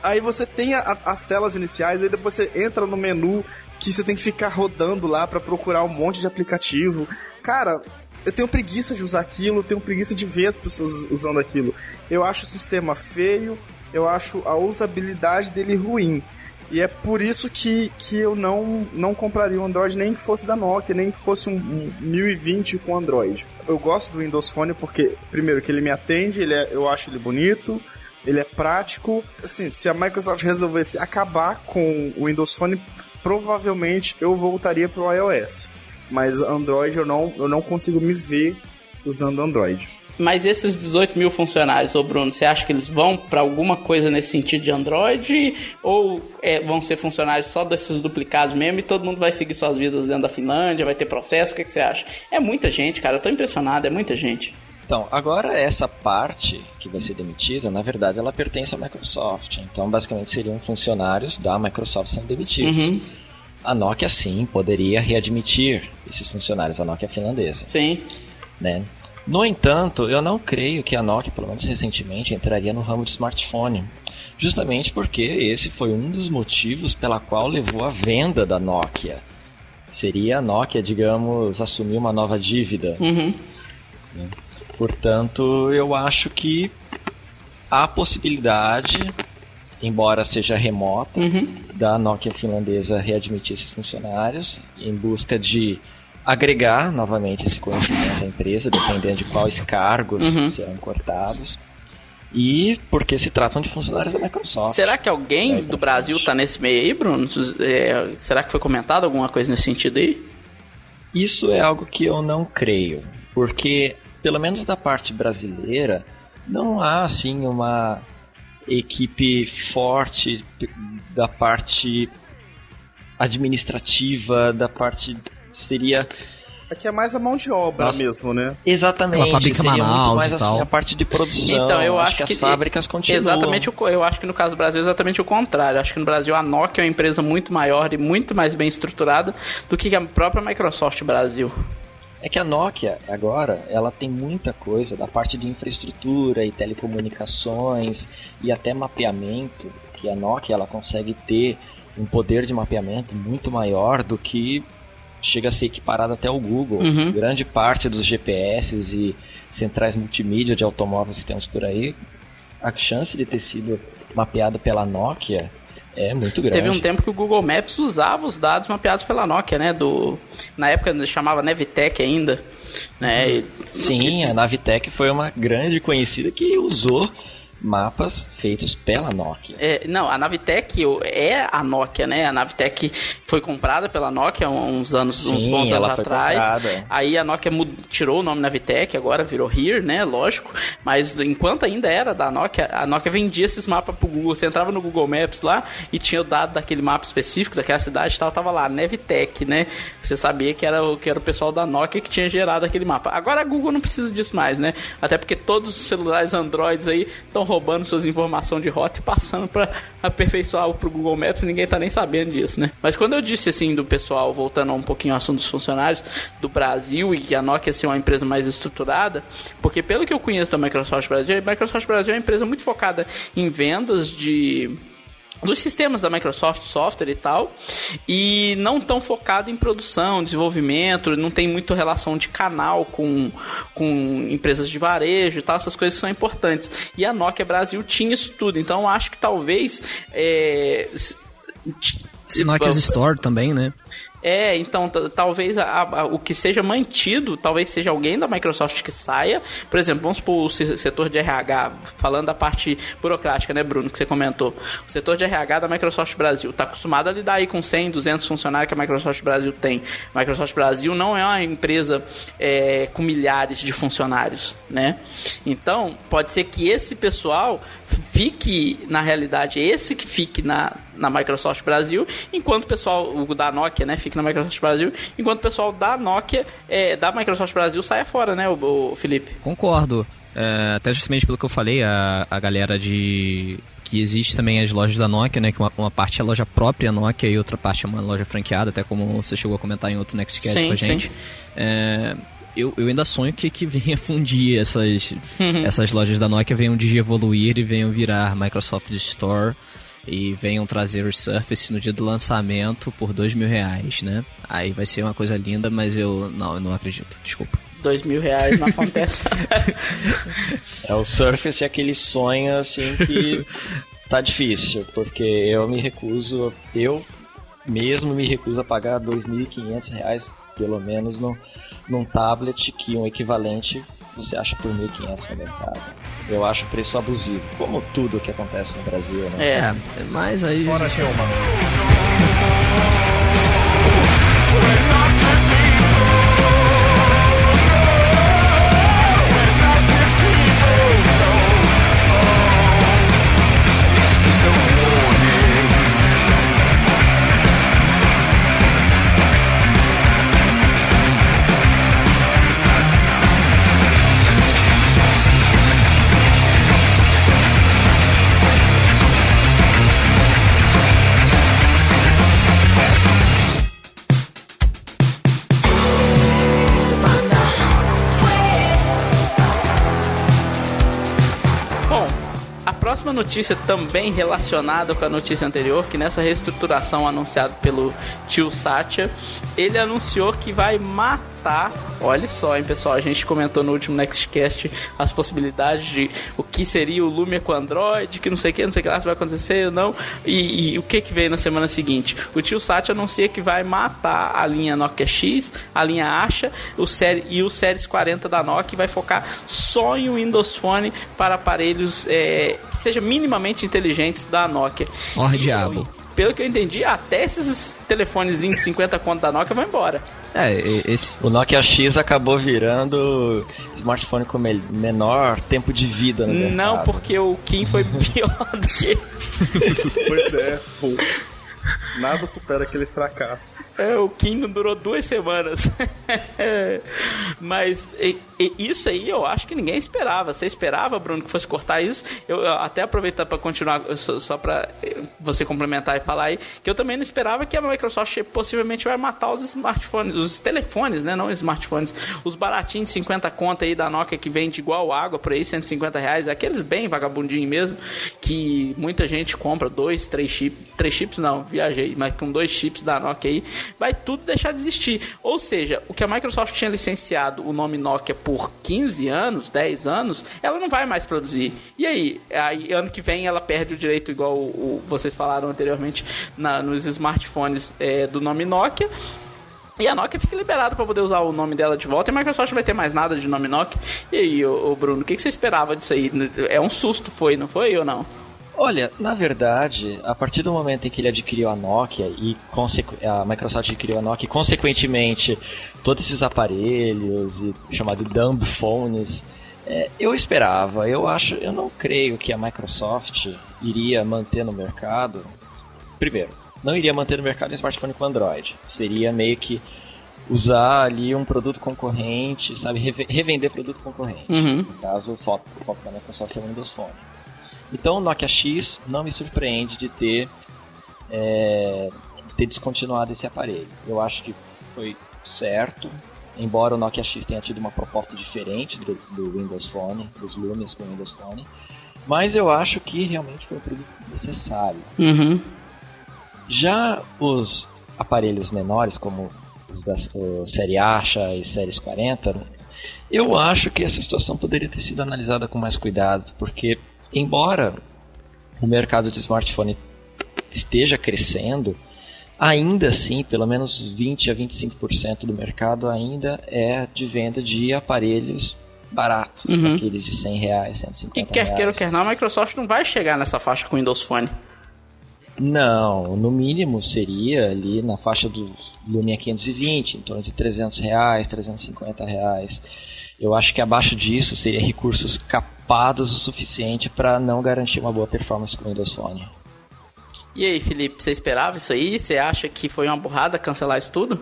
aí você tem a- as telas iniciais, aí depois você entra no menu, que você tem que ficar rodando lá para procurar um monte de aplicativo. Cara, eu tenho preguiça de usar aquilo, tenho preguiça de ver as pessoas usando aquilo. Eu acho o sistema feio, eu acho a usabilidade dele ruim. E é por isso que, que eu não, não compraria um Android nem que fosse da Nokia, nem que fosse um, um 1020 com Android. Eu gosto do Windows Phone porque, primeiro, que ele me atende, ele é, eu acho ele bonito, ele é prático. Assim, se a Microsoft resolvesse acabar com o Windows Phone, provavelmente eu voltaria para o iOS. Mas Android eu não, eu não consigo me ver usando Android. Mas esses 18 mil funcionários, ô Bruno, você acha que eles vão para alguma coisa nesse sentido de Android? Ou é, vão ser funcionários só desses duplicados mesmo e todo mundo vai seguir suas vidas dentro da Finlândia, vai ter processo? O que, que você acha? É muita gente, cara, eu tô impressionado, é muita gente. Então, agora essa parte que vai ser demitida, na verdade, ela pertence à Microsoft. Então, basicamente, seriam funcionários da Microsoft sendo demitidos. Uhum. A Nokia, sim, poderia readmitir esses funcionários, a Nokia finlandesa. Sim. Né? No entanto, eu não creio que a Nokia, pelo menos recentemente, entraria no ramo de smartphone. Justamente porque esse foi um dos motivos pela qual levou a venda da Nokia. Seria a Nokia, digamos, assumir uma nova dívida. Uhum. Portanto, eu acho que há possibilidade, embora seja remota, uhum. da Nokia finlandesa readmitir esses funcionários em busca de agregar novamente esse conhecimento à empresa, dependendo de quais cargos uhum. serão cortados. E porque se tratam de funcionários da Microsoft. Será que alguém do Brasil está nesse meio aí, Bruno? É, será que foi comentado alguma coisa nesse sentido aí? Isso é algo que eu não creio. Porque, pelo menos da parte brasileira, não há assim uma equipe forte da parte administrativa, da parte seria Aqui é mais a mão de obra Nossa. mesmo, né? Exatamente. Aquela fábrica seria Manaus muito mais e assim, a parte de produção. Então, eu acho, acho que, que, as fábricas continuam. Exatamente, o, eu acho que no caso do Brasil é exatamente o contrário. Acho que no Brasil a Nokia é uma empresa muito maior e muito mais bem estruturada do que a própria Microsoft Brasil. É que a Nokia, agora, ela tem muita coisa da parte de infraestrutura e telecomunicações e até mapeamento, que a Nokia ela consegue ter um poder de mapeamento muito maior do que chega a ser equiparado até ao Google. Uhum. Grande parte dos GPS e centrais multimídia de automóveis que temos por aí, a chance de ter sido mapeado pela Nokia é muito grande. Teve um tempo que o Google Maps usava os dados mapeados pela Nokia, né? Do, na época chamava Navitec ainda. Né? Sim, a Navitec foi uma grande conhecida que usou mapas feitos pela Nokia. É, não, a Navitec é a Nokia, né? A Navitec foi comprada pela Nokia há uns anos, Sim, uns bons anos atrás. Comprada. Aí a Nokia tirou o nome Navitec, agora virou Here, né? Lógico. Mas enquanto ainda era da Nokia, a Nokia vendia esses mapas pro Google. Você entrava no Google Maps lá e tinha o dado daquele mapa específico daquela cidade e tal, tava lá, Navitec, né? Você sabia que era, o, que era o pessoal da Nokia que tinha gerado aquele mapa. Agora a Google não precisa disso mais, né? Até porque todos os celulares Androids aí estão roubando suas informações de rota e passando para aperfeiçoar pro Google Maps, ninguém tá nem sabendo disso, né? Mas quando eu disse assim do pessoal, voltando um pouquinho ao assunto dos funcionários do Brasil e que a Nokia ser uma empresa mais estruturada, porque pelo que eu conheço da Microsoft Brasil, a Microsoft Brasil é uma empresa muito focada em vendas de dos sistemas da Microsoft Software e tal, e não tão focado em produção, desenvolvimento, não tem muito relação de canal com, com empresas de varejo e tal, essas coisas são importantes. E a Nokia Brasil tinha isso tudo, então eu acho que talvez. É, Nokia Store também, né? É, então talvez a, a, o que seja mantido, talvez seja alguém da Microsoft que saia. Por exemplo, vamos supor o setor de RH, falando da parte burocrática, né, Bruno, que você comentou. O setor de RH da Microsoft Brasil está acostumado a lidar aí com 100, 200 funcionários que a Microsoft Brasil tem. A Microsoft Brasil não é uma empresa é, com milhares de funcionários, né? Então, pode ser que esse pessoal fique, na realidade, esse que fique na, na Microsoft Brasil, enquanto o pessoal, o da Nokia, né, fique na Microsoft Brasil, enquanto o pessoal da Nokia, é, da Microsoft Brasil, saia fora, né, o, o Felipe? Concordo. É, até justamente pelo que eu falei, a, a galera de que existe também as lojas da Nokia, né? Que uma, uma parte é loja própria Nokia e outra parte é uma loja franqueada, até como você chegou a comentar em outro Nextcast com a gente. É, eu, eu ainda sonho que, que venha fundir essas, essas lojas da Nokia, venham de evoluir e venham virar Microsoft Store. E venham trazer os Surface no dia do lançamento por dois mil reais, né? Aí vai ser uma coisa linda, mas eu não, eu não acredito, desculpa. Dois mil reais não acontece. é o Surface é aquele sonho assim que tá difícil, porque eu me recuso, eu mesmo me recuso a pagar dois mil e quinhentos reais pelo menos no, num tablet que um equivalente você acha por 1.500 no mercado. Eu acho o preço abusivo, como tudo que acontece no Brasil, né? É, mas aí... Fora Gelman. Notícia também relacionada com a notícia anterior, que nessa reestruturação anunciada pelo tio Satya, ele anunciou que vai matar. Olha só, hein, pessoal, a gente comentou no último Nextcast as possibilidades de o que seria o Lumia com Android, que não sei o que, não sei o que lá se vai acontecer ou não. E, e, o que que veio na semana seguinte? O tio Satya anuncia que vai matar a linha Nokia X, a linha Asha, o série e o Series 40 da Nokia e vai focar só em Windows Phone para aparelhos é, que seja minimamente inteligentes da Nokia. Ó, diabo. Pelo que eu entendi, até esses telefones de 50 conto da Nokia vão embora. É, esse... O Nokia X acabou virando smartphone com menor tempo de vida mercado. Não, porque o Kim foi pior do que... pois é, pô. Nada supera aquele fracasso. É, o não durou duas semanas. Mas e, e, isso aí eu acho que ninguém esperava. Você esperava, Bruno, que fosse cortar isso? Eu, eu até aproveitar para continuar, só, só para eh, você complementar e falar aí, que eu também não esperava que a Microsoft possivelmente vai matar os smartphones, os telefones, né? Não os smartphones. Os baratinhos de 50 conta aí da Nokia que vende igual água por aí, 150 reais. Aqueles bem vagabundinhos mesmo, que muita gente compra dois, três chips. Três chips não, viajei, mas com dois chips da Nokia aí, vai tudo deixar de existir. Ou seja, o que a Microsoft tinha licenciado o nome Nokia por 15 anos, 10 anos, ela não vai mais produzir. E aí? Aí ano que vem ela perde o direito, igual o, o, vocês falaram anteriormente, na, nos smartphones é, do nome Nokia. E a Nokia fica liberada para poder usar o nome dela de volta e a Microsoft vai ter mais nada de nome Nokia. E aí, ô, ô Bruno, o que, que você esperava disso aí? É um susto, foi, não foi ou não? Olha, na verdade, a partir do momento em que ele adquiriu a Nokia e a Microsoft adquiriu a Nokia e consequentemente todos esses aparelhos e chamado dumb phones, é, eu esperava, eu acho, eu não creio que a Microsoft iria manter no mercado. Primeiro, não iria manter no mercado um smartphone com Android. Seria meio que usar ali um produto concorrente, sabe, revender produto concorrente. Uhum. No caso, o foco, o foco da Microsoft é o Windows Phone. Então o Nokia X não me surpreende de ter, é, de ter descontinuado esse aparelho. Eu acho que foi certo, embora o Nokia X tenha tido uma proposta diferente do, do Windows Phone, dos Lumias com o Windows Phone, mas eu acho que realmente foi um produto necessário. Uhum. Já os aparelhos menores, como os da o série Asha e séries 40, eu acho que essa situação poderia ter sido analisada com mais cuidado, porque embora o mercado de smartphone esteja crescendo, ainda assim, pelo menos 20 a 25% do mercado ainda é de venda de aparelhos baratos, uhum. aqueles de 100 reais, 150 E quer reais. queira ou quer não, a Microsoft não vai chegar nessa faixa com o Windows Phone. Não, no mínimo seria ali na faixa do Lumia 520, em torno de 300 reais, 350 reais. Eu acho que abaixo disso seria recursos capados o suficiente para não garantir uma boa performance com o Windows Phone. E aí, Felipe, você esperava isso aí? Você acha que foi uma burrada cancelar isso tudo?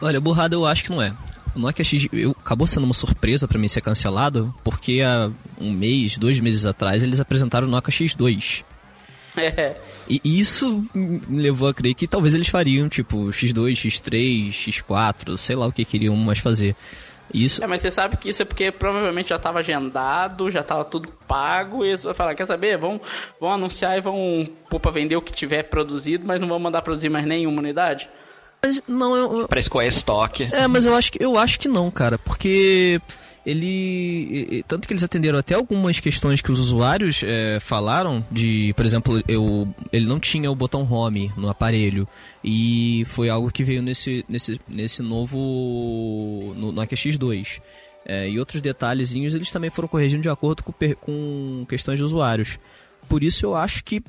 Olha, burrada eu acho que não é. O Nokia X eu, acabou sendo uma surpresa para mim ser cancelado, porque há um mês, dois meses atrás, eles apresentaram o Nokia X2. É. E isso me levou a crer que talvez eles fariam, tipo, X2, X3, X4, sei lá o que queriam mais fazer. Isso. É, mas você sabe que isso é porque provavelmente já estava agendado, já estava tudo pago, e eles vão falar, quer saber? Vão, vão anunciar e vão pôr pra vender o que tiver produzido, mas não vão mandar produzir mais nenhuma unidade? Mas não, eu, Pra escolher estoque. É, mas eu acho que eu acho que não, cara, porque ele tanto que eles atenderam até algumas questões que os usuários é, falaram de, por exemplo, eu ele não tinha o botão home no aparelho e foi algo que veio nesse nesse nesse novo no, no X2. É, e outros detalhezinhos eles também foram corrigindo de acordo com, com questões de usuários. Por isso eu acho que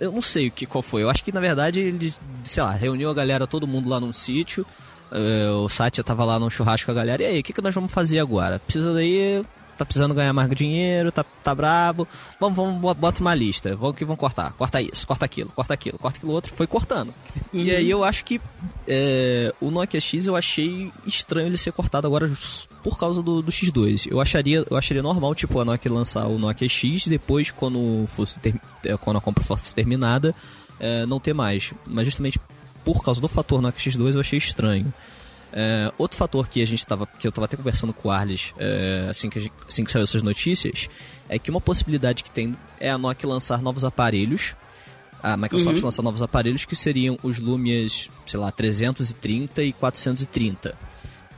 eu não sei o que qual foi. Eu acho que na verdade ele, sei lá, reuniu a galera, todo mundo lá num sítio. Eh, o Satya tava lá num churrasco com a galera. E aí, o que, que nós vamos fazer agora? Precisa daí. Tá precisando ganhar mais dinheiro, tá, tá brabo. Vamos, vamos, bo- bota uma lista. Vamos que vão cortar. Corta isso, corta aquilo, corta aquilo, corta aquilo outro. Foi cortando. E aí eu acho que é, o Nokia X eu achei estranho ele ser cortado agora por causa do, do X2. Eu acharia, eu acharia normal, tipo, a Nokia lançar o Nokia X depois, quando, fosse ter- é, quando a compra fosse terminada, é, não ter mais. Mas justamente por causa do fator Nokia X2 eu achei estranho. É, outro fator que a gente tava, que eu tava até conversando com o Arles é, assim, que a gente- assim que saiu essas notícias, é que uma possibilidade que tem é a Nokia lançar novos aparelhos. A Microsoft lançar novos aparelhos que seriam os Lumias, sei lá, 330 e 430.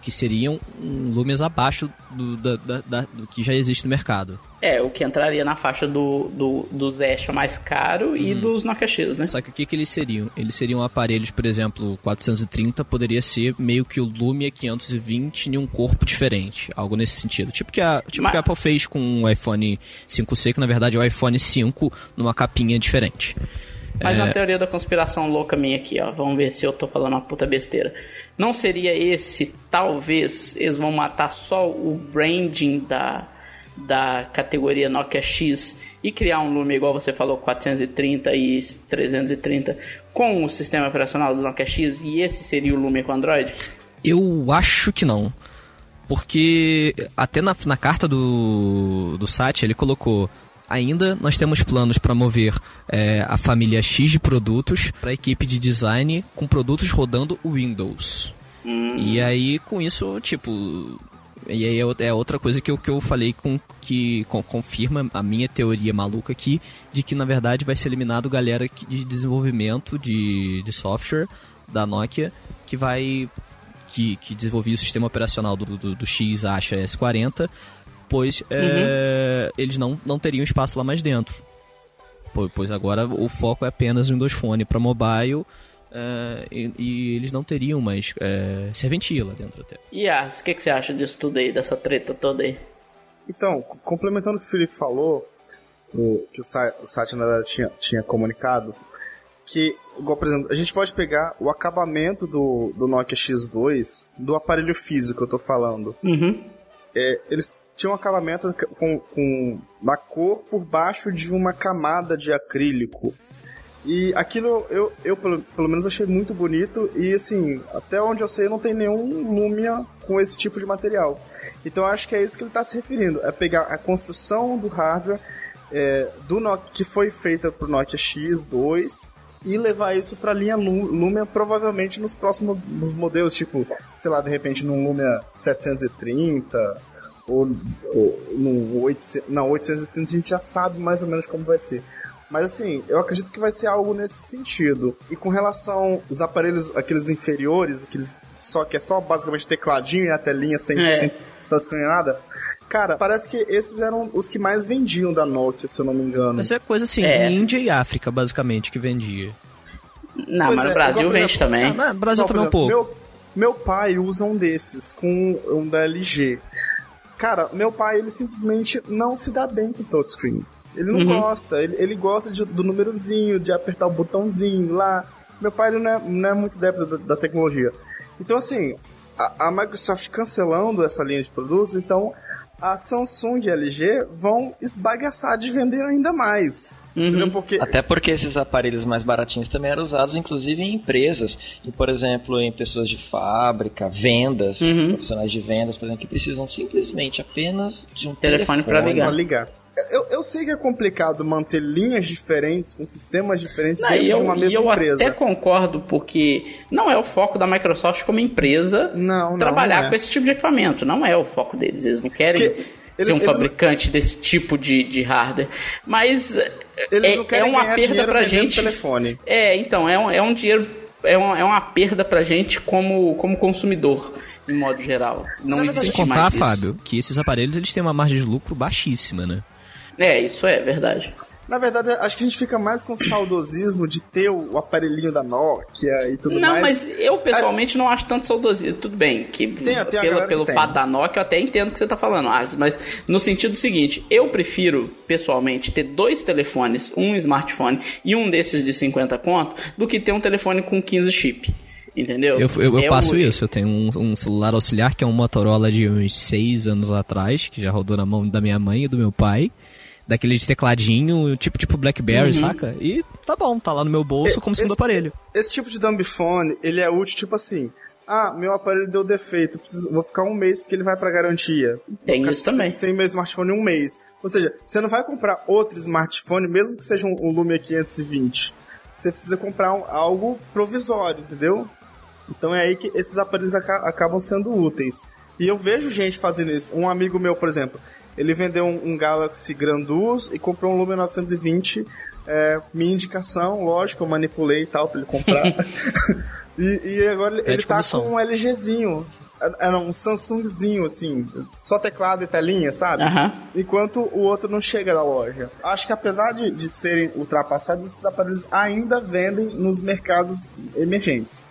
Que seriam um, Lumias abaixo do, da- da- da- do que já existe no mercado. É, o que entraria na faixa do, do, do Zesha mais caro e dos Nokia X, né? Só que o que, que eles seriam? Eles seriam aparelhos, por exemplo, 430 poderia ser meio que o Lumia 520 em um corpo diferente, algo nesse sentido. Tipo que a, tipo Mas- que a Apple fez com o iPhone 5C, que na verdade é o iPhone 5 numa capinha diferente. Mas É. uma teoria da conspiração louca minha aqui, ó. Vamos ver se eu tô falando uma puta besteira. Não seria esse, talvez, eles vão matar só o branding da, da categoria Nokia X e criar um Lumia, igual você falou, 430 e 330, com o sistema operacional do Nokia X, e esse seria o Lumia com Android? Eu acho que não. Porque até na, na carta do, do Satya ele colocou. Ainda nós temos planos para mover é, a família X de produtos para a equipe de design com produtos rodando Windows. E aí com isso, tipo. E aí é outra- é outra coisa que eu, que eu falei com que com- confirma a minha teoria maluca aqui de que na verdade vai ser eliminado galera de desenvolvimento de, de software da Nokia que vai que, que desenvolvia o sistema operacional do, do, do X Acha S40, pois é, eles não, não teriam espaço lá mais dentro. Po- Pois agora o foco é apenas o Windows Phone para mobile é, e, e eles não teriam mais é, serventia lá dentro até. E ah, o que, que você acha disso tudo aí, dessa treta toda aí? Então, complementando o que o Felipe falou, o, que o, Sa- o Satya na verdade tinha, tinha comunicado, que, igual, por exemplo, a gente pode pegar o acabamento do, do Nokia X2 do aparelho físico que eu tô falando. Uhum. É, eles tinham um acabamento com, com da cor por baixo de uma camada de acrílico. E aquilo eu, eu pelo, pelo menos achei muito bonito e assim, até onde eu sei não tem nenhum Lumia com esse tipo de material. Então acho que é isso que ele está se referindo, é pegar a construção do hardware é, do Nokia, que foi feita pro Nokia X2 e levar isso para a linha Lu- Lumia provavelmente nos próximos nos modelos, tipo, sei lá, de repente num Lumia 730 ou, ou no 800, não, 830 a gente já sabe mais ou menos como vai ser. Mas assim, eu acredito que vai ser algo nesse sentido. E com relação aos aparelhos, aqueles inferiores, aqueles só que é só basicamente tecladinho e a telinha sem, É. sem touchscreen nada. Cara, parece que esses eram os que mais vendiam da Nokia, se eu não me engano. Mas é coisa assim, É. Índia e África basicamente que vendia. Não, Pois mas é, no Brasil igual, vende exemplo, também. Ah, no Brasil também um pouco. exemplo, Meu, meu pai usa um desses, com um da LG. Cara, meu pai, ele simplesmente não se dá bem com touchscreen. Ele não Uhum. gosta, ele, ele gosta de- do númerozinho, de apertar o botãozinho lá. Meu pai, ele não é, não é muito adepto da, da tecnologia. Então, assim, a, a Microsoft cancelando essa linha de produtos, então a Samsung e a LG vão esbagaçar de vender ainda mais. Uhum. Porque Até porque esses aparelhos mais baratinhos também eram usados, inclusive, em empresas. E, por exemplo, em pessoas de fábrica, vendas, profissionais de vendas, por exemplo, que precisam simplesmente apenas de um Telefone telefone ligar. Pra ligar. Eu, eu eu sei que é complicado manter linhas diferentes, com sistemas diferentes Não, dentro e eu, de uma mesma eu empresa. até concordo, porque não é o foco da Microsoft como empresa Não, não, trabalhar não é. com esse tipo de equipamento. Não é o foco deles. Eles não querem Que- ser eles- um eles- fabricante desse tipo de, de hardware. Mas Eles é, não querem é uma perda pra gente. telefone. É, então, é um, é um dinheiro. É uma, é uma perda pra gente como, como consumidor, em modo geral. Não Sem existe contar, mais isso. Fábio, que esses aparelhos eles têm uma margem de lucro baixíssima, né? É, isso é verdade. Na verdade, acho que a gente fica mais com saudosismo de ter o aparelhinho da Nokia e tudo Não, mais. mas eu pessoalmente não acho tanto saudosismo. Tudo bem, que Tem- tem a pela- galera que pelo tem. fato da Nokia eu até entendo o que você tá falando, Arles, mas no sentido seguinte, eu prefiro, pessoalmente, ter dois telefones, um smartphone e um desses de 50 conto, do que ter um telefone com 15 chip. Entendeu? Eu, eu, eu É passo o- isso. Eu tenho um, um celular auxiliar que é um Motorola de uns seis anos atrás, que já rodou na mão da minha mãe e do meu pai. Daquele de tecladinho, tipo tipo Blackberry, Uhum. saca? E tá bom, tá lá no meu bolso como segundo Esse- aparelho. Esse tipo de dumbphone, ele é útil tipo assim. Ah, meu aparelho deu defeito, preciso- vou ficar um mês porque ele vai pra garantia. Tem isso ficar também. Sem, sem meu smartphone um mês. Ou seja, você não vai comprar outro smartphone, mesmo que seja um, um Lumia 520. Você precisa comprar um- algo provisório, entendeu? Então é aí que esses aparelhos aca- acabam sendo úteis. E eu vejo gente fazendo isso. Um amigo meu, por exemplo, ele vendeu um, um Galaxy Granduz e comprou um Lumia 920. É, minha indicação, lógico, eu manipulei e tal pra ele comprar. e, e agora ele, ele tá comissão. com um LGzinho. Era um Samsungzinho, assim, só teclado e telinha, sabe? Aham. Enquanto o outro não chega da loja. Acho que apesar de, de serem ultrapassados, esses aparelhos ainda vendem nos mercados emergentes.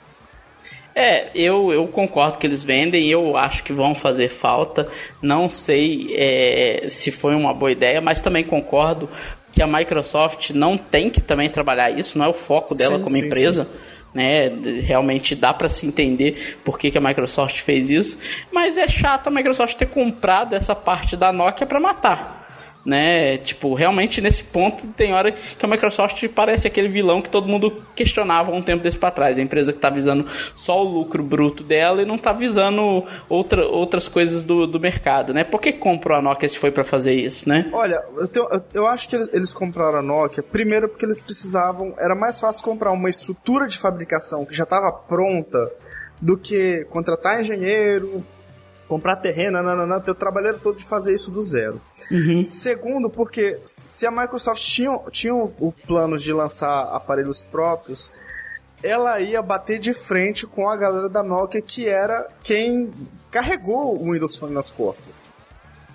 É, eu, eu concordo que eles vendem, eu acho que vão fazer falta. Não sei é, se foi uma boa ideia, mas também concordo que a Microsoft não tem que também trabalhar isso, não é o foco dela Sim, como sim, empresa. Né, realmente dá para se entender por que, que a Microsoft fez isso, mas é chato a Microsoft ter comprado essa parte da Nokia para matar né? Tipo, realmente nesse ponto tem hora que a Microsoft parece aquele vilão que todo mundo questionava um tempo desse para trás. A empresa que tá visando só o lucro bruto dela e não tá visando outra, outras coisas do, do mercado, né? Por que comprou a Nokia se foi para fazer isso, né? Olha, eu, tenho- eu- eu acho que eles, eles compraram a Nokia, primeiro porque eles precisavam, era mais fácil comprar uma estrutura de fabricação que já estava pronta do que contratar engenheiro, comprar terreno, não, ter o trabalheiro todo de fazer isso do zero. Segundo, porque se a Microsoft tinha, tinha o plano de lançar aparelhos próprios, ela ia bater de frente com a galera da Nokia, que era quem carregou o Windows Phone nas costas.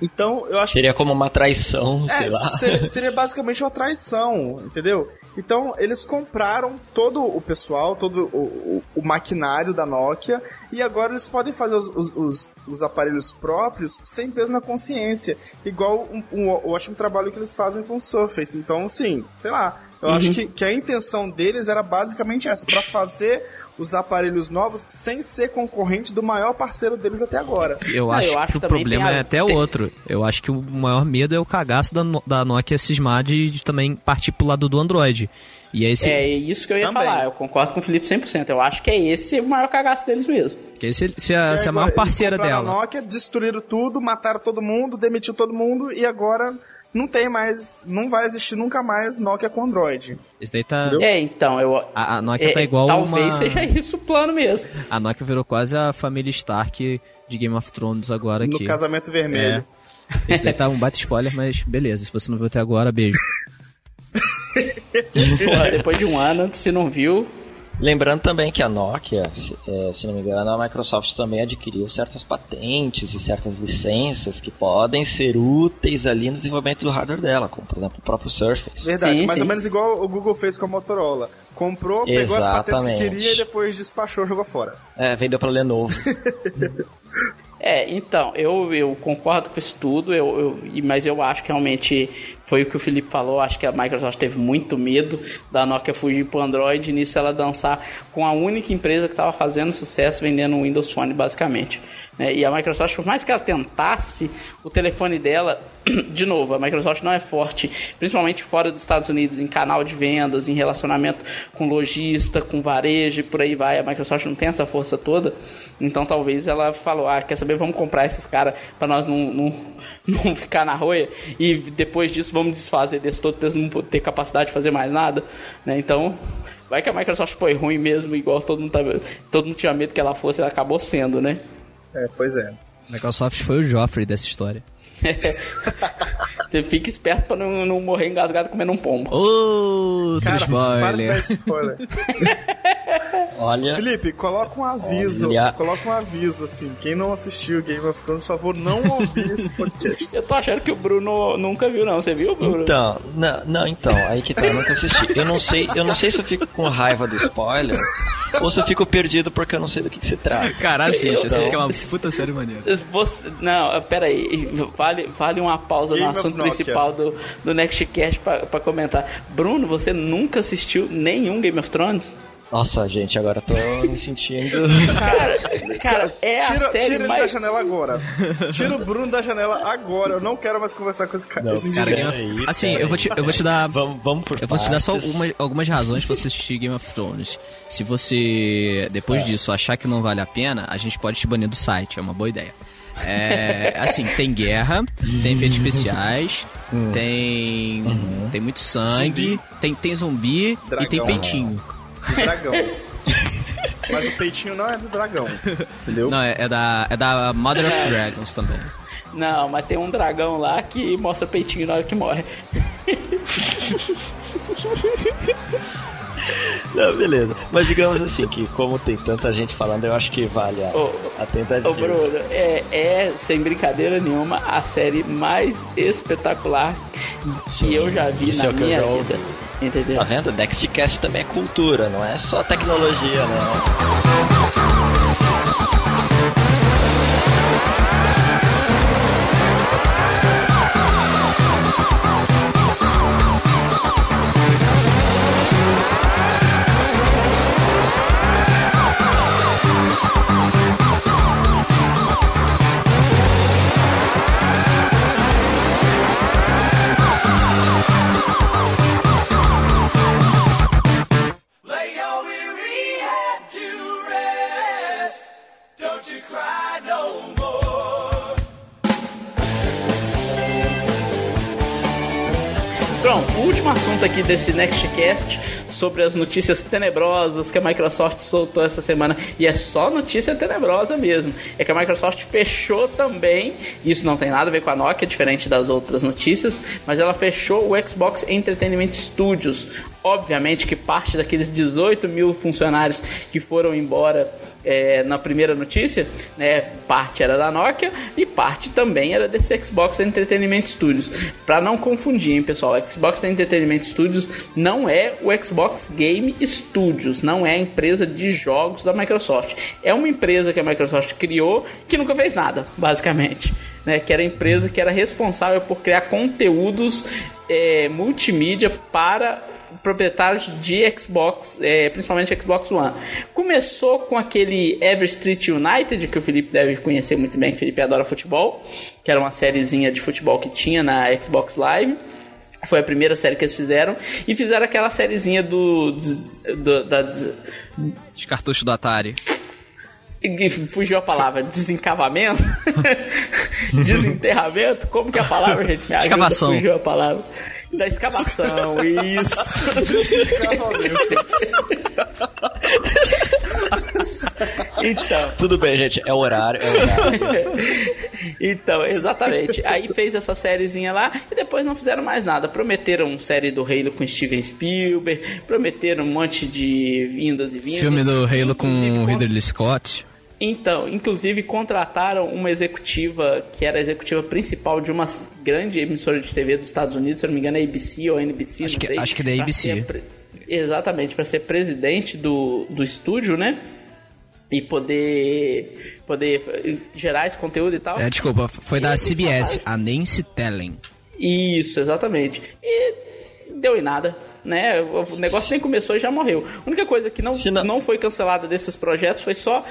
Então, eu acho Seria como uma traição, sei é, lá. seria, seria basicamente uma traição, entendeu? Então, eles compraram todo o pessoal, todo o, o- o maquinário da Nokia, e agora eles podem fazer os, os- os- os aparelhos próprios sem peso na consciência. Igual um, um ótimo trabalho que eles fazem com o Surface. Então, sim, sei lá. Eu acho que, que a intenção deles era basicamente essa, para fazer os aparelhos novos sem ser concorrente do maior parceiro deles até agora. Eu Ah, acho eu acho que o problema tem a- é até tem- outro. Eu acho que o maior medo é o cagaço da, da Nokia cismar de, de também partir pro lado do Android. E aí, se, É isso que eu ia Também. falar. Eu concordo com o Felipe 100%. Eu acho que é esse o maior cagaço deles mesmo. que aí se, se a, se a maior parceira dela. A Nokia, destruíram tudo, mataram todo mundo, demitiu todo mundo e agora não tem mais, não vai existir nunca mais Nokia com Android. Esse daí tá. É, então, eu. A, a Nokia é, tá igual Talvez uma... seja isso o plano mesmo. A Nokia virou quase a família Stark de Game of Thrones agora No aqui. casamento vermelho. É. Esse daí tá um baita spoiler, mas beleza. Se você não viu até agora, beijo. Porra, depois de um ano, se não viu. Lembrando também que a Nokia, se, é, se não me engano, a Microsoft também adquiriu certas patentes e certas licenças que podem ser úteis ali no desenvolvimento do hardware dela, como por exemplo o próprio Surface. Verdade, Sim, mais sim. ou menos igual o Google fez com a Motorola. Comprou, pegou as patentes que Exatamente. queria e depois despachou, jogou fora. É, vendeu pra Lenovo. É, então, eu, eu concordo com isso tudo, eu, eu, mas eu acho que realmente foi o que o Felipe falou. Acho que a Microsoft teve muito medo da Nokia fugir pro Android e nisso ela dançar com a única empresa que estava fazendo sucesso vendendo um Windows Phone, basicamente. né? e a Microsoft, por mais que ela tentasse, o telefone dela, de novo, a Microsoft não é forte, principalmente fora dos Estados Unidos, em canal de vendas, em relacionamento com lojista, com varejo e por aí vai. A Microsoft não tem essa força toda. Então talvez ela falou, ah, quer saber, vamos comprar esses caras para nós não, não, não ficar na roia. E depois disso vamos desfazer desse todo, eles não ter capacidade de fazer mais nada, né? Então, vai que a Microsoft foi ruim mesmo, igual todo mundo, tá, todo mundo tinha medo que ela fosse, ela acabou sendo, né? É, pois é. Microsoft foi o Joffrey dessa história. Você fica esperto pra não, não morrer engasgado comendo um pombo. Outro Cara, para de dar spoiler. spoiler. Olha, Felipe, coloca um aviso. Olha. Coloca um aviso, assim. Quem não assistiu Game of Thrones, por favor, não ouvir esse podcast. Eu tô achando que o Bruno nunca viu, não. Você viu, Bruno? Então, não, não, então, aí que tá, eu nunca assisti. Eu não sei, eu não sei se eu fico com raiva do spoiler ou se eu fico perdido porque eu não sei do que, que se trata. Cara, assiste, assiste que é uma puta série maneira. Você, não, pera aí. Vale, vale uma pausa Game no assunto. Principal do, do Nextcast pra, pra comentar. Bruno, você nunca assistiu nenhum Game of Thrones? Nossa, gente, agora eu tô me sentindo. Cara, cara é a Tira, série tira ele da mais... janela agora. Tira o Bruno da janela agora. Eu não quero mais conversar com esse cara. Não, esse cara. Game of- Assim, eu vou te, eu vou te dar. Vamos, vamos por Eu vou te dar só uma- algumas razões pra você assistir Game of Thrones. Se você, depois disso, achar que não vale a pena, a gente pode te banir do site, é uma boa ideia. É, assim, tem guerra, tem efeitos especiais, tem tem muito sangue, tem, tem zumbi e tem Dragão. peitinho. Dragão. Mas o peitinho não é do dragão. Entendeu? Não, é, é da, é da Mother of Dragons também. Não, mas tem um dragão lá que mostra peitinho na hora que morre. Não, beleza. Mas digamos assim, que como tem tanta gente falando, eu acho que vale a, a tentativa. Ô Bruno, é, é, sem brincadeira nenhuma, a série mais espetacular que eu já vi na é minha vida. Entendeu? Tá vendo? Nextcast também é cultura, não é só tecnologia, não. Aqui desse Nextcast sobre as notícias tenebrosas que a Microsoft soltou essa semana. E é só notícia tenebrosa mesmo. É que a Microsoft fechou também. Isso não tem nada a ver com a Nokia, diferente das outras notícias. Mas ela fechou o Xbox Entertainment Studios. Obviamente que parte daqueles 18 mil funcionários que foram embora é, na primeira notícia, né, parte era da Nokia e parte também era desse Xbox Entertainment Studios. Para não confundir, hein, pessoal, o Xbox Entertainment Studios não é o Xbox Game Studios, não é a empresa de jogos da Microsoft. É uma empresa que a Microsoft criou que nunca fez nada, basicamente. Né, que era a empresa que era responsável por criar conteúdos é, multimídia para proprietários de Xbox, é, principalmente Xbox One. Começou com aquele Ever Street United, que o Felipe deve conhecer muito bem, que o Felipe adora futebol, que era uma sériezinha de futebol que tinha na Xbox Live. Foi a primeira série que eles fizeram. E fizeram aquela sériezinha do. do da, Os cartuchos do Atari. fugiu a palavra, desencavamento? Desenterramento? Como que é a palavra, gente? Me ajuda, Escavação. Fugiu a palavra. Da escavação, isso. então, Tudo bem, gente, é horário, é horário. então, exatamente. Aí fez essa sériezinha lá e depois não fizeram mais nada. Prometeram série do Halo com Steven Spielberg, prometeram um monte de vindas e vindas. Filme do Halo com o con- Ridley Scott. Então, inclusive contrataram uma executiva que era a executiva principal de uma grande emissora de TV dos Estados Unidos, se não me engano é ABC ou NBC, Acho que- sei. acho que é da ABC. pre- Exatamente, para ser presidente do, do estúdio, né? E poder poder gerar esse conteúdo e tal. É, desculpa, foi da E, CBS, a Nancy Tellen. Isso, exatamente. E deu em nada, né? O negócio nem começou e já morreu. A única coisa que não, não- não foi cancelada desses projetos foi só,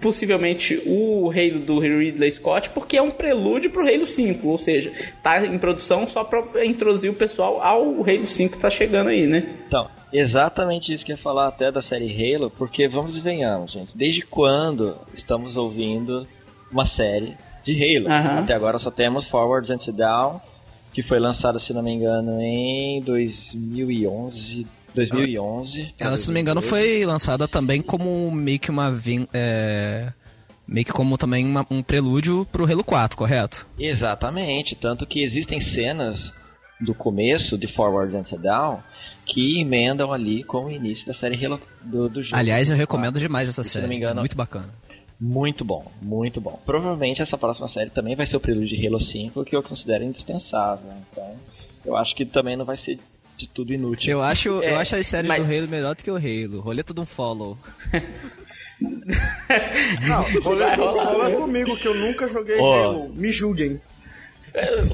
possivelmente, o Halo do Ridley Scott, porque é um prelúdio pro Halo 5, ou seja, tá em produção só pra introduzir o pessoal ao Halo 5 que tá chegando aí, né? Então, exatamente isso que eu ia falar até da série Halo, porque vamos e venhamos, gente. Desde quando estamos ouvindo uma série de Halo? Aham. Até agora só temos Forward and Down que foi lançada, se não me engano, em 2011. 2011. Ela, se não me engano, 2012. foi lançada também como meio que uma. É, meio que como também uma- um prelúdio pro Halo 4, correto? Exatamente, tanto que existem cenas do começo de Forward and Down que emendam ali com o início da série Halo do, do jogo. Aliás, eu recomendo demais essa Se série. não me engano- Muito bacana. Muito bom, muito bom. Provavelmente essa próxima série também vai ser o prelúdio de Halo 5, que eu considero indispensável. Então, eu acho que também não vai ser de tudo inútil. Eu acho, eu É, acho as séries mas- do Halo melhor do que o Halo. Roleta de um follow. Não, Vai rolê rolar, fala né? comigo que eu nunca joguei Ó. Halo. Me julguem.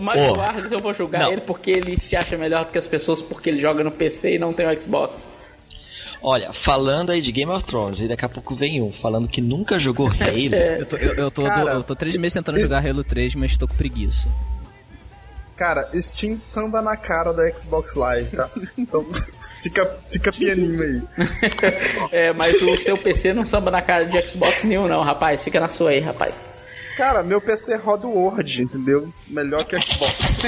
Mas Ó. o Argus eu vou julgar Não. ele porque ele se acha melhor do que as pessoas porque ele joga no PC e não tem o Xbox. Olha, falando aí de Game of Thrones, e daqui a pouco vem um falando que nunca jogou Halo. Eu tô, eu, eu tô, Cara, eu tô três meses tentando jogar Halo 3, mas tô com preguiça. Cara, Steam samba na cara da Xbox Live, tá? Então fica, fica pianinho aí. É, mas o seu PC não samba na cara de Xbox nenhum não, rapaz. Fica na sua aí, rapaz. Cara, meu PC roda o Word, entendeu? Melhor que Xbox.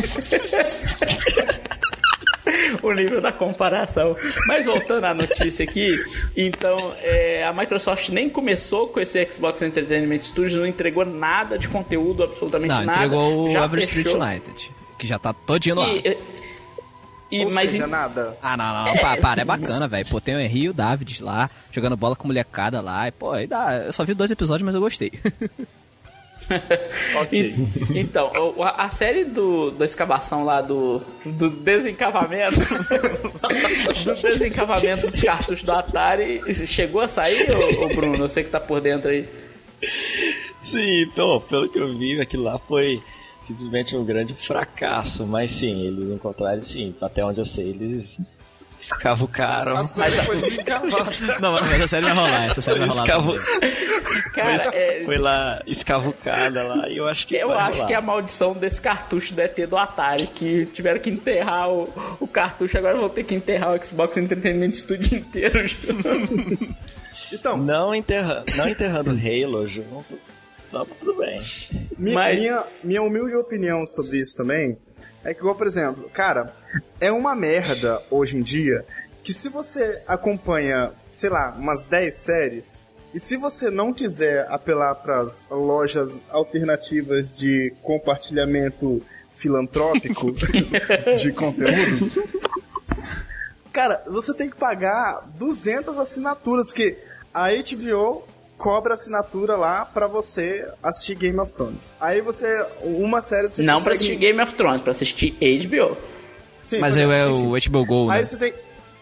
O nível da comparação. Mas voltando à notícia aqui, então é, a Microsoft nem começou com esse Xbox Entertainment Studios, não entregou nada de conteúdo, absolutamente Não, nada. entregou o já Average Street fechou. United, que já tá todinho lá. E, e, Ou mas seja, em- nada. Ah, não, não, não, para, para, é bacana, velho. Pô, tem o Henry e o David lá, jogando bola com molecada lá, e pô, aí dá. Eu só vi dois episódios, mas eu gostei. E- então, a série do, da escavação lá do, do desencavamento do desencavamento dos cartuchos do Atari chegou a sair, ô, ô Bruno? Eu sei que tá por dentro aí. Sim, então, pelo que eu vi, aquilo lá foi simplesmente um grande fracasso. Mas sim, eles encontraram, sim, até onde eu sei, eles escavucaram. A série foi desencavada. Não, mas essa série vai rolar, essa série vai rolar. Escavu... Cara, é, Foi lá escavucada lá e eu acho que eu vai acho rolar. que é a maldição desse cartucho do ET do Atari, que tiveram que enterrar o, o cartucho, agora vão ter que enterrar o Xbox Entertainment Studio inteiro. Então, Não enterrando, não enterrando Halo junto, tá tudo bem. Mi- Mas- Minha, minha humilde opinião sobre isso também é que, igual, por exemplo, cara, é uma merda hoje em dia que se você acompanha, sei lá, umas 10 séries, e se você não quiser apelar pras lojas alternativas de compartilhamento filantrópico de conteúdo, cara, você tem que pagar 200 assinaturas, porque a HBO cobra assinatura lá pra você assistir Game of Thrones. Aí você, uma série você Não pra consegue- assistir Game of Thrones, pra assistir HBO. Sim, Mas aí é o enfim. HBO Go, né? Aí você tem...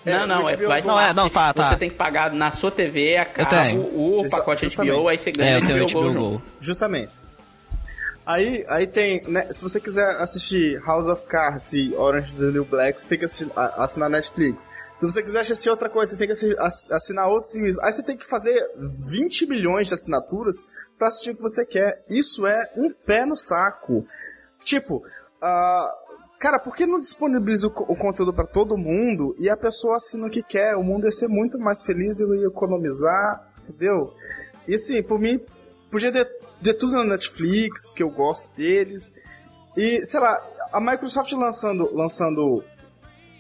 é, não, não, o é, HBO vai Não, é, não, tá, tá. Você tem que pagar na sua TV a tenho. o Exa- pacote justamente. HBO, aí você ganha É, eu tenho o HBO, HBO. Go. Justamente. Aí, aí tem, né, se você quiser assistir House of Cards e Orange is the New Black, você tem que assistir, assinar Netflix. Se você quiser assistir outra coisa, você tem que assi- ass- assinar outros serviços. Aí você tem que fazer 20 milhões de assinaturas pra assistir o que você quer. Isso é um pé no saco. Tipo, ah, cara, por que não disponibiliza o, o conteúdo pra todo mundo e a pessoa assina o que quer? O mundo ia ser muito mais feliz, eu ia economizar, entendeu? E assim, por mim, podia ter, ter tudo na Netflix, porque eu gosto deles. E, sei lá, a Microsoft lançando, lançando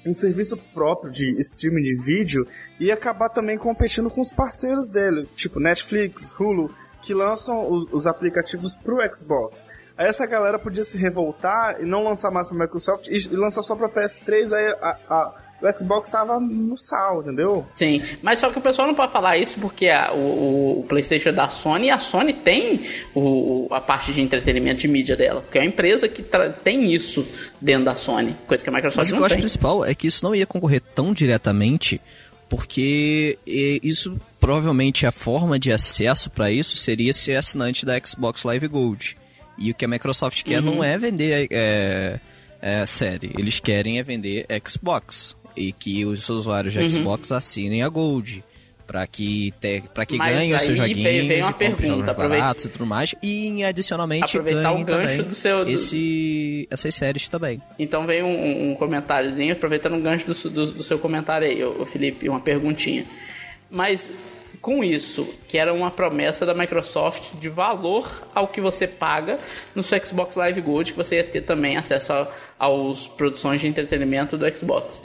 um serviço próprio de streaming de vídeo e acabar também competindo com os parceiros dele, tipo Netflix, Hulu, que lançam os, os aplicativos pro Xbox. Aí essa galera podia se revoltar e não lançar mais pra Microsoft e, e lançar só pra PS3, aí a- a- o Xbox tava no sal, entendeu? Sim, mas só que o pessoal não pode falar isso porque a- o, o PlayStation é da Sony e a Sony tem o, a parte de entretenimento de mídia dela, porque é uma empresa que tem isso dentro da Sony, coisa que a Microsoft Mas o que não eu acho tem. principal é que isso não ia concorrer tão diretamente, porque isso provavelmente a forma de acesso para isso seria ser assinante da Xbox Live Gold. E o que a Microsoft quer Uhum. não é vender é, é, série, eles querem é vender Xbox e que os usuários de Xbox assinem a Gold. Pra que, te, pra que Uhum. Mas os seus joguinhos veio- veio uma e pergunta, jogos baratos e tudo mais. E adicionalmente Aproveitar o gancho do seu- do- esse, essas séries também. Então vem um, um comentáriozinho, aproveitando o gancho do, do- do seu comentário aí, ô Felipe, uma perguntinha. Mas com isso, que era uma promessa da Microsoft de valor ao que você paga no seu Xbox Live Gold, que você ia ter também acesso a- aos produções de entretenimento do Xbox.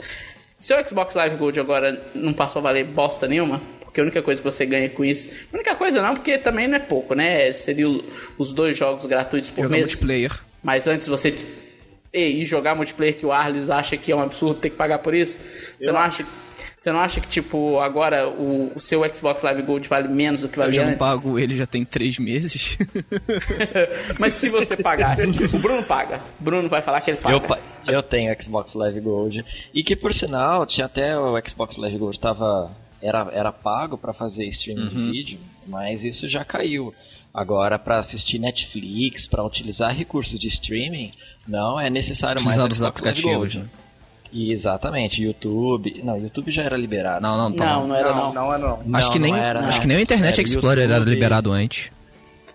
Seu Xbox Live Gold agora não passou a valer bosta nenhuma, porque a única coisa que você ganha com isso. A única coisa não, porque também não é pouco, né? Seria o- os dois jogos gratuitos por Jogar mês. multiplayer. Mas antes você e, e jogar multiplayer que o Arles acha que é um absurdo ter que pagar por isso? Você não acha você não acha que, tipo, agora o, o seu Xbox Live Gold vale menos do que Eu valia já não antes? pago ele já tem três meses. Mas se você pagasse, o Bruno paga. O Bruno vai falar que ele paga. Eu, pa- eu tenho Xbox Live Gold. E que por sinal, tinha até o Xbox Live Gold tava. Era, era pago pra fazer streaming de vídeo, mas isso já caiu. Agora, pra assistir Netflix, pra utilizar recursos de streaming, não é necessário mais Xbox Live Gold. né? E, exatamente, YouTube. Não, YouTube já era liberado. Não, não, tá Não, não. não era Não, não. não é não. Não, acho que nem, não era, acho que nem o Internet Era Explorer era YouTube. liberado antes.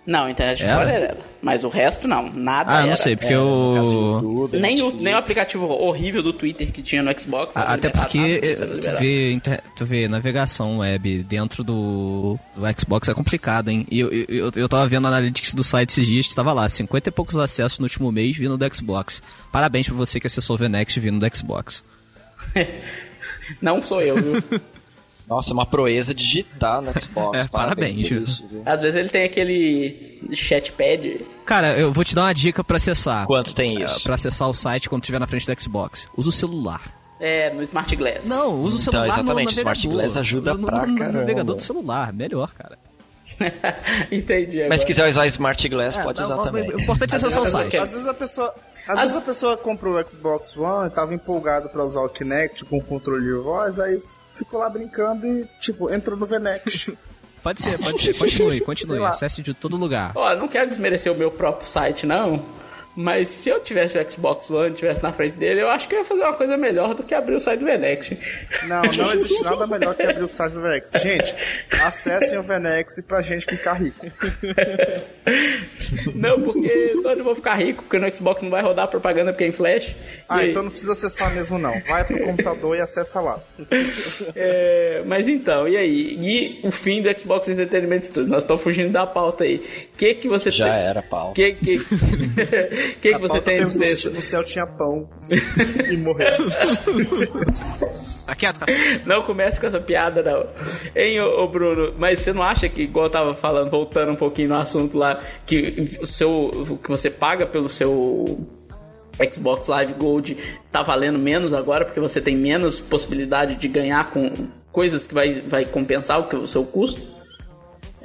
Não, a Internet Era? Explorer era. Mas o resto não, nada Ah, era. não sei, porque É, no caso, o YouTube, Nem o, nem o aplicativo horrível do Twitter que tinha no Xbox. A- era Até porque eh, era tu vê, inter- tu vê navegação web dentro do, do Xbox é complicado, hein? E eu, eu, eu, eu tava vendo a analytics do site esses dias, que tava lá, 50 e poucos acessos no último mês vindo do Xbox. Parabéns pra você que acessou o VNext vindo do Xbox. Não sou eu, viu? Nossa, é uma proeza digitar no Xbox. É, parabéns, viu? isso? Às vezes ele tem aquele chatpad. Cara, eu vou te dar uma dica pra acessar. Quanto tem Eh, isso? Pra acessar o site quando estiver na frente do Xbox. Usa o celular. É, no Smart Glass. Não, usa o Então, celular exatamente, no o Smart. Glass ajuda no, no- pra no caramba. navegador do celular, melhor, cara. Entendi agora. Mas se quiser usar Smart Glass, pode É, usar o- também. O importante é acessar o site. às vezes a pessoa. Às vezes a pessoa comprou o Xbox One, tava empolgado pra usar o Kinect com o controle de voz, aí ficou lá brincando e, tipo, entrou no Venext. Pode ser, pode ser. Continue, continue. Acesse de todo lugar. Ó, não quero desmerecer o meu próprio site, não. Mas se eu tivesse o Xbox One, tivesse na frente dele, eu acho que eu ia fazer uma coisa melhor do que abrir o site do Venex. Não, não existe nada melhor que abrir o site do Venex. Gente, acessem o Venex pra gente ficar rico. não, porque eu não vou ficar rico, porque no Xbox não vai rodar propaganda porque é em flash. Ah, E então não precisa acessar mesmo não. Vai pro computador e acessa lá. É, mas então, e aí? E o fim do Xbox Entertainment Studio? Nós estamos fugindo da pauta aí. O que que você Já tem? era, pau. Que que, que, que A você tem a dizer? no céu tinha pão e morreu. Tá quieto, cara. Não comece com essa piada, não. Hein, ô, ô, Bruno, mas você não acha que, igual eu tava falando, voltando um pouquinho no assunto lá, que o seu. o que você paga pelo seu Xbox Live Gold tá valendo menos agora, porque você tem menos possibilidade de ganhar com coisas que vai, vai compensar o, que, o seu custo?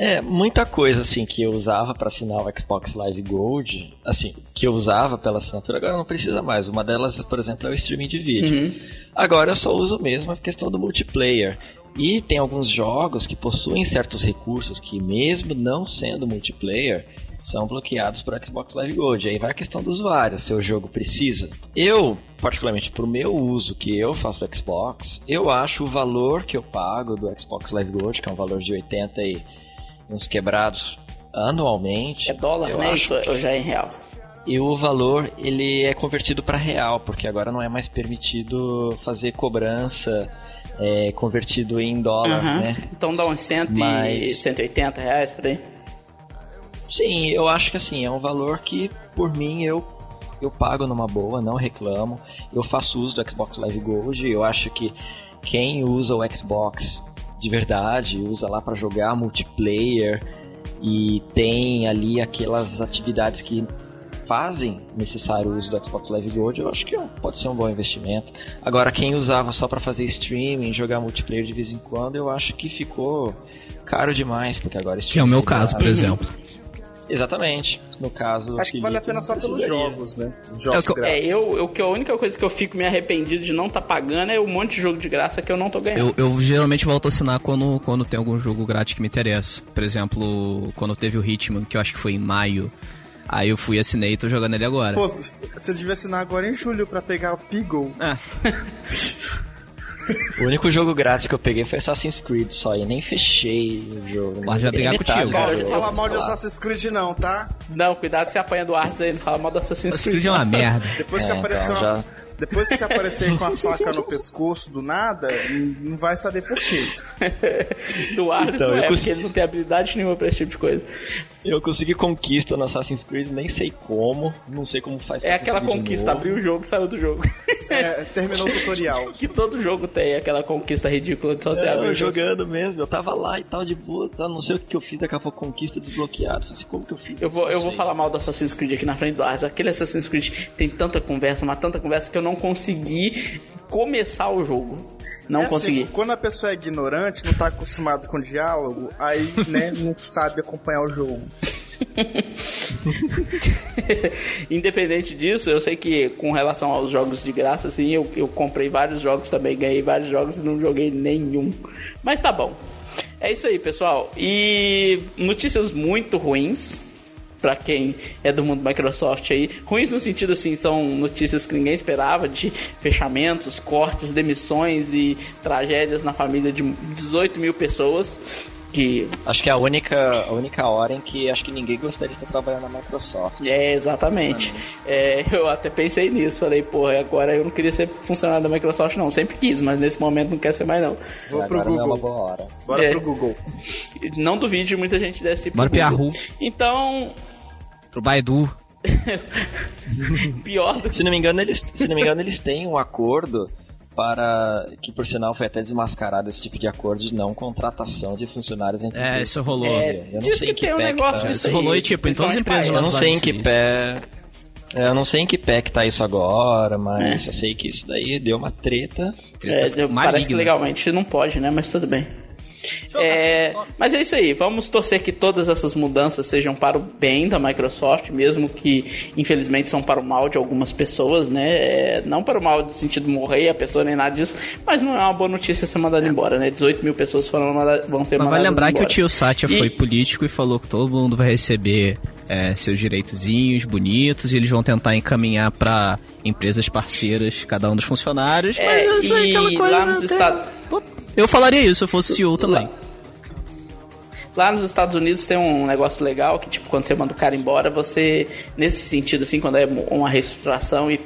É, muita coisa assim que eu usava pra assinar o Xbox Live Gold, assim, que eu usava pela assinatura, agora não precisa mais. Uma delas, por exemplo, é o streaming de vídeo. Uhum. Agora eu só uso mesmo a questão do multiplayer. E tem alguns jogos que possuem certos recursos que, mesmo não sendo multiplayer, são bloqueados por Xbox Live Gold. Aí vai a questão do usuário, se o jogo precisa. Eu, particularmente pro meu uso que eu faço do Xbox, eu acho o valor que eu pago do Xbox Live Gold, que é um valor de 80 e uns quebrados anualmente. É dólar, eu né? acho ou já é em real? e o valor ele é convertido para real, porque agora não é mais permitido fazer cobrança é, convertido em dólar, Aham. né? Então dá uns 100 Mas- 180 reais por aí. Sim, eu acho que assim, é um valor que por mim eu eu pago numa boa, não reclamo. Eu faço uso do Xbox Live Gold, eu acho que quem usa o Xbox de verdade, usa lá para jogar multiplayer e tem ali aquelas atividades que fazem necessário o uso do Xbox Live Gold, eu acho que é pode ser um bom investimento. Agora, quem usava só para fazer streaming, jogar multiplayer de vez em quando, eu acho que ficou caro demais, porque agora Que é o meu caso, por exemplo. Exatamente. No caso. Acho que vale a pena só pelos jogos, né? Os jogos É eu- É, grátis. eu, eu que a única coisa que eu fico me arrependido de não tá pagando é o monte de jogo de graça que eu não tô ganhando. Eu, eu geralmente volto a assinar quando, quando tem algum jogo grátis que me interessa. Por exemplo, quando teve o Hitman, que eu acho que foi em maio. Aí eu fui, assinei e tô jogando ele agora. Pô, você devia assinar agora em julho pra pegar o Peagle. Ah. O único jogo grátis que eu peguei foi Assassin's Creed só e nem fechei o jogo. Mas já brigar contigo. Pode jogo, falar mal de. Assassin's Creed não, tá? Não, cuidado se apanha do Arthur aí, não fala mal do Assassin's Creed. vídeo é uma merda. Depois que É, apareceu então, uma- já- Depois que você aparecer com a faca no pescoço do nada, não vai saber por quê. do Arthur Então, não é, cons- porque ele não tem habilidade nenhuma pra esse tipo de coisa. Eu consegui conquista no Assassin's Creed, nem sei como, não sei como faz É aquela conquista, abriu o jogo, saiu do jogo. É, terminou o tutorial. que todo jogo tem aquela conquista ridícula de só você É, abrir eu jogando mesmo, eu tava lá e tal de boa, tá, não sei o que eu fiz, daqui a pouco conquista desbloqueada. Falei assim, como que eu fiz? Eu vou, eu vou falar mal do Assassin's Creed aqui na frente do Arthur. Aquele Assassin's Creed tem tanta conversa, mas tanta conversa que eu não consegui começar o jogo. Não É assim, consegui. quando a pessoa é ignorante, não tá acostumado com diálogo, aí, né, não sabe acompanhar o jogo. Independente disso, eu sei que com relação aos jogos de graça, assim, eu, eu comprei vários jogos também, ganhei vários jogos e não joguei nenhum. Mas tá bom. É isso aí, pessoal. E notícias muito ruins. Pra quem é do mundo Microsoft aí, ruins no sentido assim, são notícias que ninguém esperava de fechamentos, cortes, demissões e tragédias na família de 18 mil pessoas. Que Acho que é a única, a única hora em que acho que ninguém gostaria de estar trabalhando na Microsoft. É, exatamente. É, eu até pensei nisso. Falei, porra, agora eu não queria ser funcionário da Microsoft, não. Sempre quis, mas nesse momento não quer ser mais, não. Vou pro Agora não é uma Google. boa hora. Bora É. pro Google. Não duvide, muita gente desse Bora pro Google. Yahoo. Então, Pro Baidu. pior do que. Se não me engano, eles, se não me engano, eles têm um acordo para que por sinal foi até desmascarado esse tipo de acordo de não contratação de funcionários entre É, isso rolou. É, Eu não diz sei que que tem um negócio tá. disso Isso rolou, e, tipo, em todas as empresas Eu não sei em que pé. é, Eu não sei em que pé que tá isso agora, mas É. eu sei que isso daí deu uma treta. É, Treta parece que legalmente não pode, né? Mas tudo bem. É, mas é isso aí, vamos torcer que todas essas mudanças sejam para o bem da Microsoft, mesmo que infelizmente são para o mal de algumas pessoas, né? É, não para o mal no sentido de morrer a pessoa nem nada disso, mas não é uma boa notícia ser mandado embora, né? 18 mil pessoas foram manda- vão ser Mas mandadas vai lembrar que o embora. tio Satya E- foi político e falou que todo mundo vai receber é, seus direitozinhos bonitos e eles vão tentar encaminhar pra empresas parceiras cada um dos funcionários. É, mas eu sei e aquela coisa. lá nos né, Estados... Eu falaria isso se eu fosse CEO também. Lá nos Estados Unidos tem um negócio legal que, tipo, quando você manda o cara embora, você, nesse sentido, assim, quando é uma reestruturação e,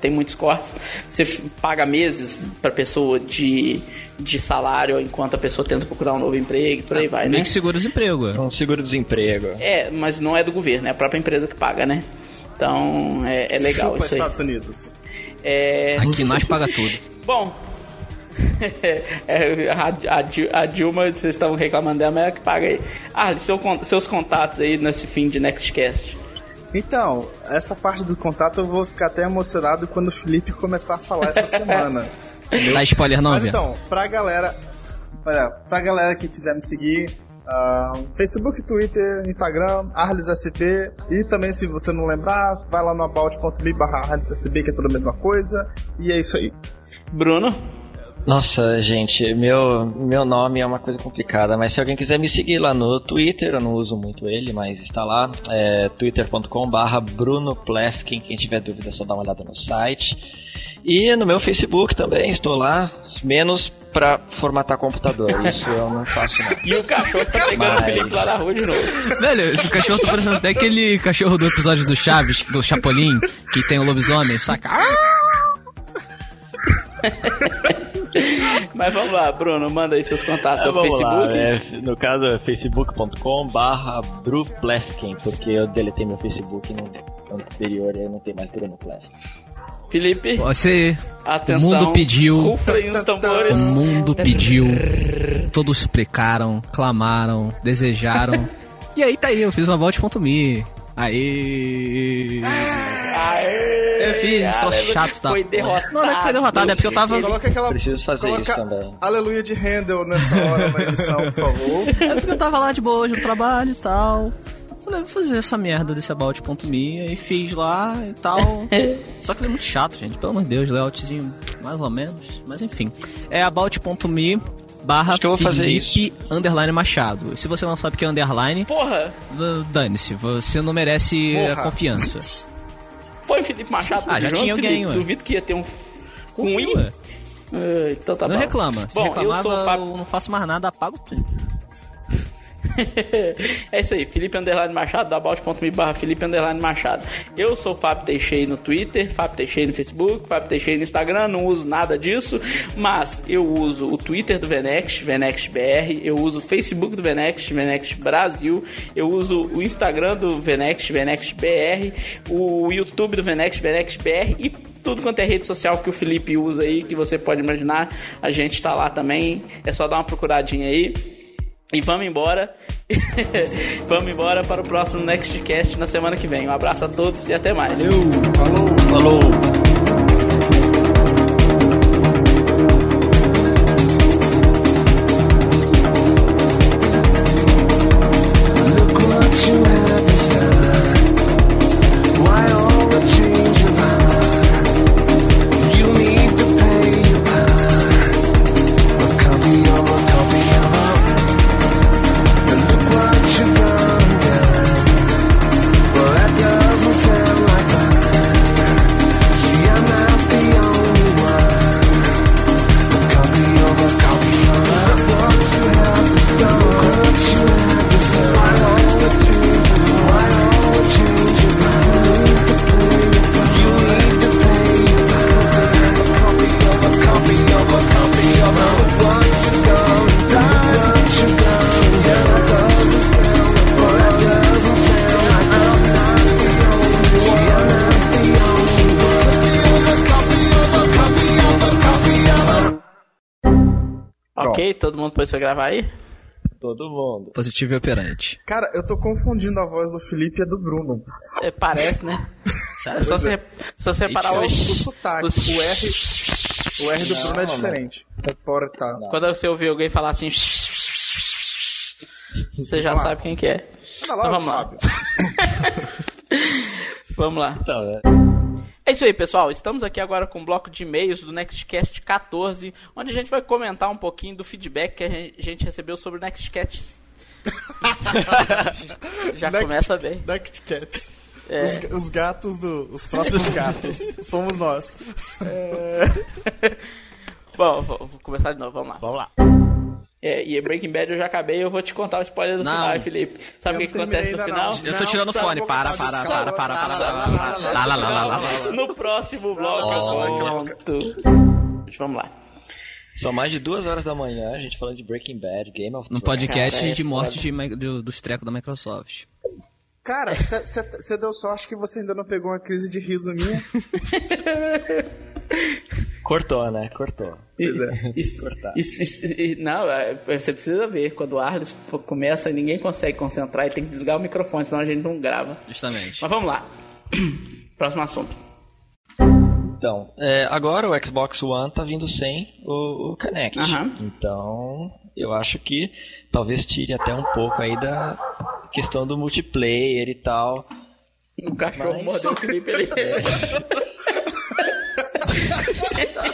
tem muitos cortes, você paga meses pra pessoa de, de salário enquanto a pessoa tenta procurar um novo emprego e por aí vai, né? Meio que seguro-desemprego. Um seguro-desemprego. É, mas não é do governo, é a própria empresa que paga, né? Então, é, é legal Chupa isso aí. Estados Unidos. É... Aqui nós paga tudo. Bom, é, a, a a Dilma, vocês estão reclamando dela, mas é ela que paga aí. Ah, seu seus contatos aí nesse fim de Nextcast. Então, essa parte do contato eu vou ficar até emocionado quando o Felipe começar a falar essa semana. Dá spoiler não, Mas então, pra galera, olha, pra galera que quiser me seguir, ah, Facebook, Twitter, Instagram, ArlesSB e também se você não lembrar, vai lá no about.me barra ArlesSB que é tudo a mesma coisa e é isso aí. Bruno? Nossa, gente, meu, meu nome é uma coisa complicada, mas se alguém quiser me seguir lá no Twitter, eu não uso muito ele, mas está lá, é twitter.com barra Bruno Plefkin, quem tiver dúvida é só dá uma olhada no site. E no meu Facebook também, estou lá, menos pra formatar computador, isso eu não faço não. E o cachorro tá pegando Mas- o Felipe lá na rua de novo. Velho, esse cachorro tá parecendo até aquele cachorro do episódio do Chaves, do Chapolin, que tem o lobisomem, saca? Mas vamos lá, Bruno, manda aí seus contatos. É, Seu vamos Facebook. lá, é, no caso é facebook.com barra porque eu deletei meu Facebook no anterior e aí não tem mais Bruno Plefkin. Felipe, Você. atenção. o mundo pediu. Rufem os tambores. O mundo pediu. Todos suplicaram, clamaram, desejaram. e aí tá aí, eu fiz uma volte.me. Aê! Aê, Eu fiz esse troço chato, tá? Foi derrotado. Não, não é que foi derrotado, é porque eu tava. Coloca aquela. Preciso fazer isso também. Aleluia de Handel nessa hora na edição, por favor. É porque eu tava lá de boa hoje no trabalho e tal. Falei, vou fazer essa merda desse about.me. Aí fiz lá e tal. Só que ele é muito chato, gente. Pelo amor de Deus, layoutzinho mais ou menos. Mas enfim. É about.me barra que eu vou fazer Felipe underline Machado. Se você não sabe o que é underline, Porra, dane-se. Você não merece Porra. a confiança. foi o Felipe Machado Ah, já junto, tinha alguém, Felipe? Duvido que ia ter um... Com Um I? ué. Ah, Então tá não bom. reclama. Se Bom, reclamava, eu Fábio... eu não faço mais nada, apago tudo. é isso aí, Felipe Underline Machado, da About.me barra Felipe Underline Machado. Eu sou o Fábio Teixeira no Twitter, Fábio Teixeira no Facebook, Fábio Teixeira no Instagram, não uso nada disso, mas eu uso o Twitter do Venext, BR, eu uso o Facebook do Venext, Venext Brasil, eu uso o Instagram do Venext, BR, o YouTube do Venext, BR e tudo quanto é rede social que o Felipe usa aí, que você pode imaginar, a gente tá lá também, é só dar uma procuradinha aí. E vamos embora. vamos embora para o próximo Nextcast na semana que vem. Um abraço a todos e até mais. Falou! Look Todo mundo pôs pra gravar aí? Todo mundo. Positivo e operante. Cara, eu tô confundindo a voz do Felipe e a do Bruno. É, parece, né? É só, você, é. só você reparar O os, sotaque. os- O R, o R do Bruno é diferente. É porta. Quando você ouvir alguém falar assim. Você já Vamos lá. sabe quem que é. Anda Então vamos lá. Vamos lá. Então, né? É isso aí, pessoal. Estamos aqui agora com o bloco de e-mails do Nextcast 14, onde a gente vai comentar um pouquinho do feedback que a gen- gente recebeu sobre o Nextcast. Já Next- começa bem. Next Cats. É. Os, os gatos do. Os próximos gatos. Somos nós. Bom, vou, vou começar de novo, vamos lá. Vamos lá. É, e Breaking Bad eu já acabei, eu vou te contar o spoiler do Não. final, Felipe. Sabe o Eu que, acontece no final? não. Eu tô tirando o sabe, fone. vou Para, para, para, para, para, para, para. Lá, lá, lá. No próximo bloco, Oh. pronto. Vamos lá. São mais de duas horas da manhã, a gente falando de Breaking Bad, Game of No Thrones. podcast Cara, é de morte de, do- dos trecos da Microsoft. Cara, você deu sorte que você ainda não pegou uma crise de riso minha. Cortou, né? Cortou. Isso, Cortar. isso- isso- e- não, é, você precisa ver. Quando o Arles começa, ninguém consegue concentrar e tem que desligar o microfone, senão a gente não grava. Justamente. Mas vamos lá. Próximo assunto. Então, é, agora o Xbox One tá vindo sem o, o Kinect. Aham. Então, eu acho que talvez tire até um pouco aí da questão do multiplayer e tal. O cachorro Mas- mordeu o Felipe ali.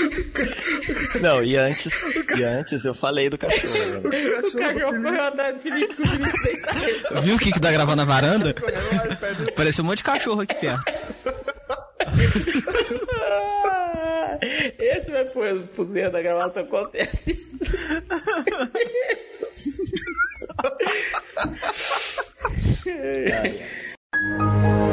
Não, e antes, e antes eu falei do cachorro. né? O cachorro correu atrás do Felipe com o Felipe deitado. Viu o que que tá gravando na varanda? Pareceu um monte de cachorro aqui perto. Esse vai pro, Zé da gravação acontece.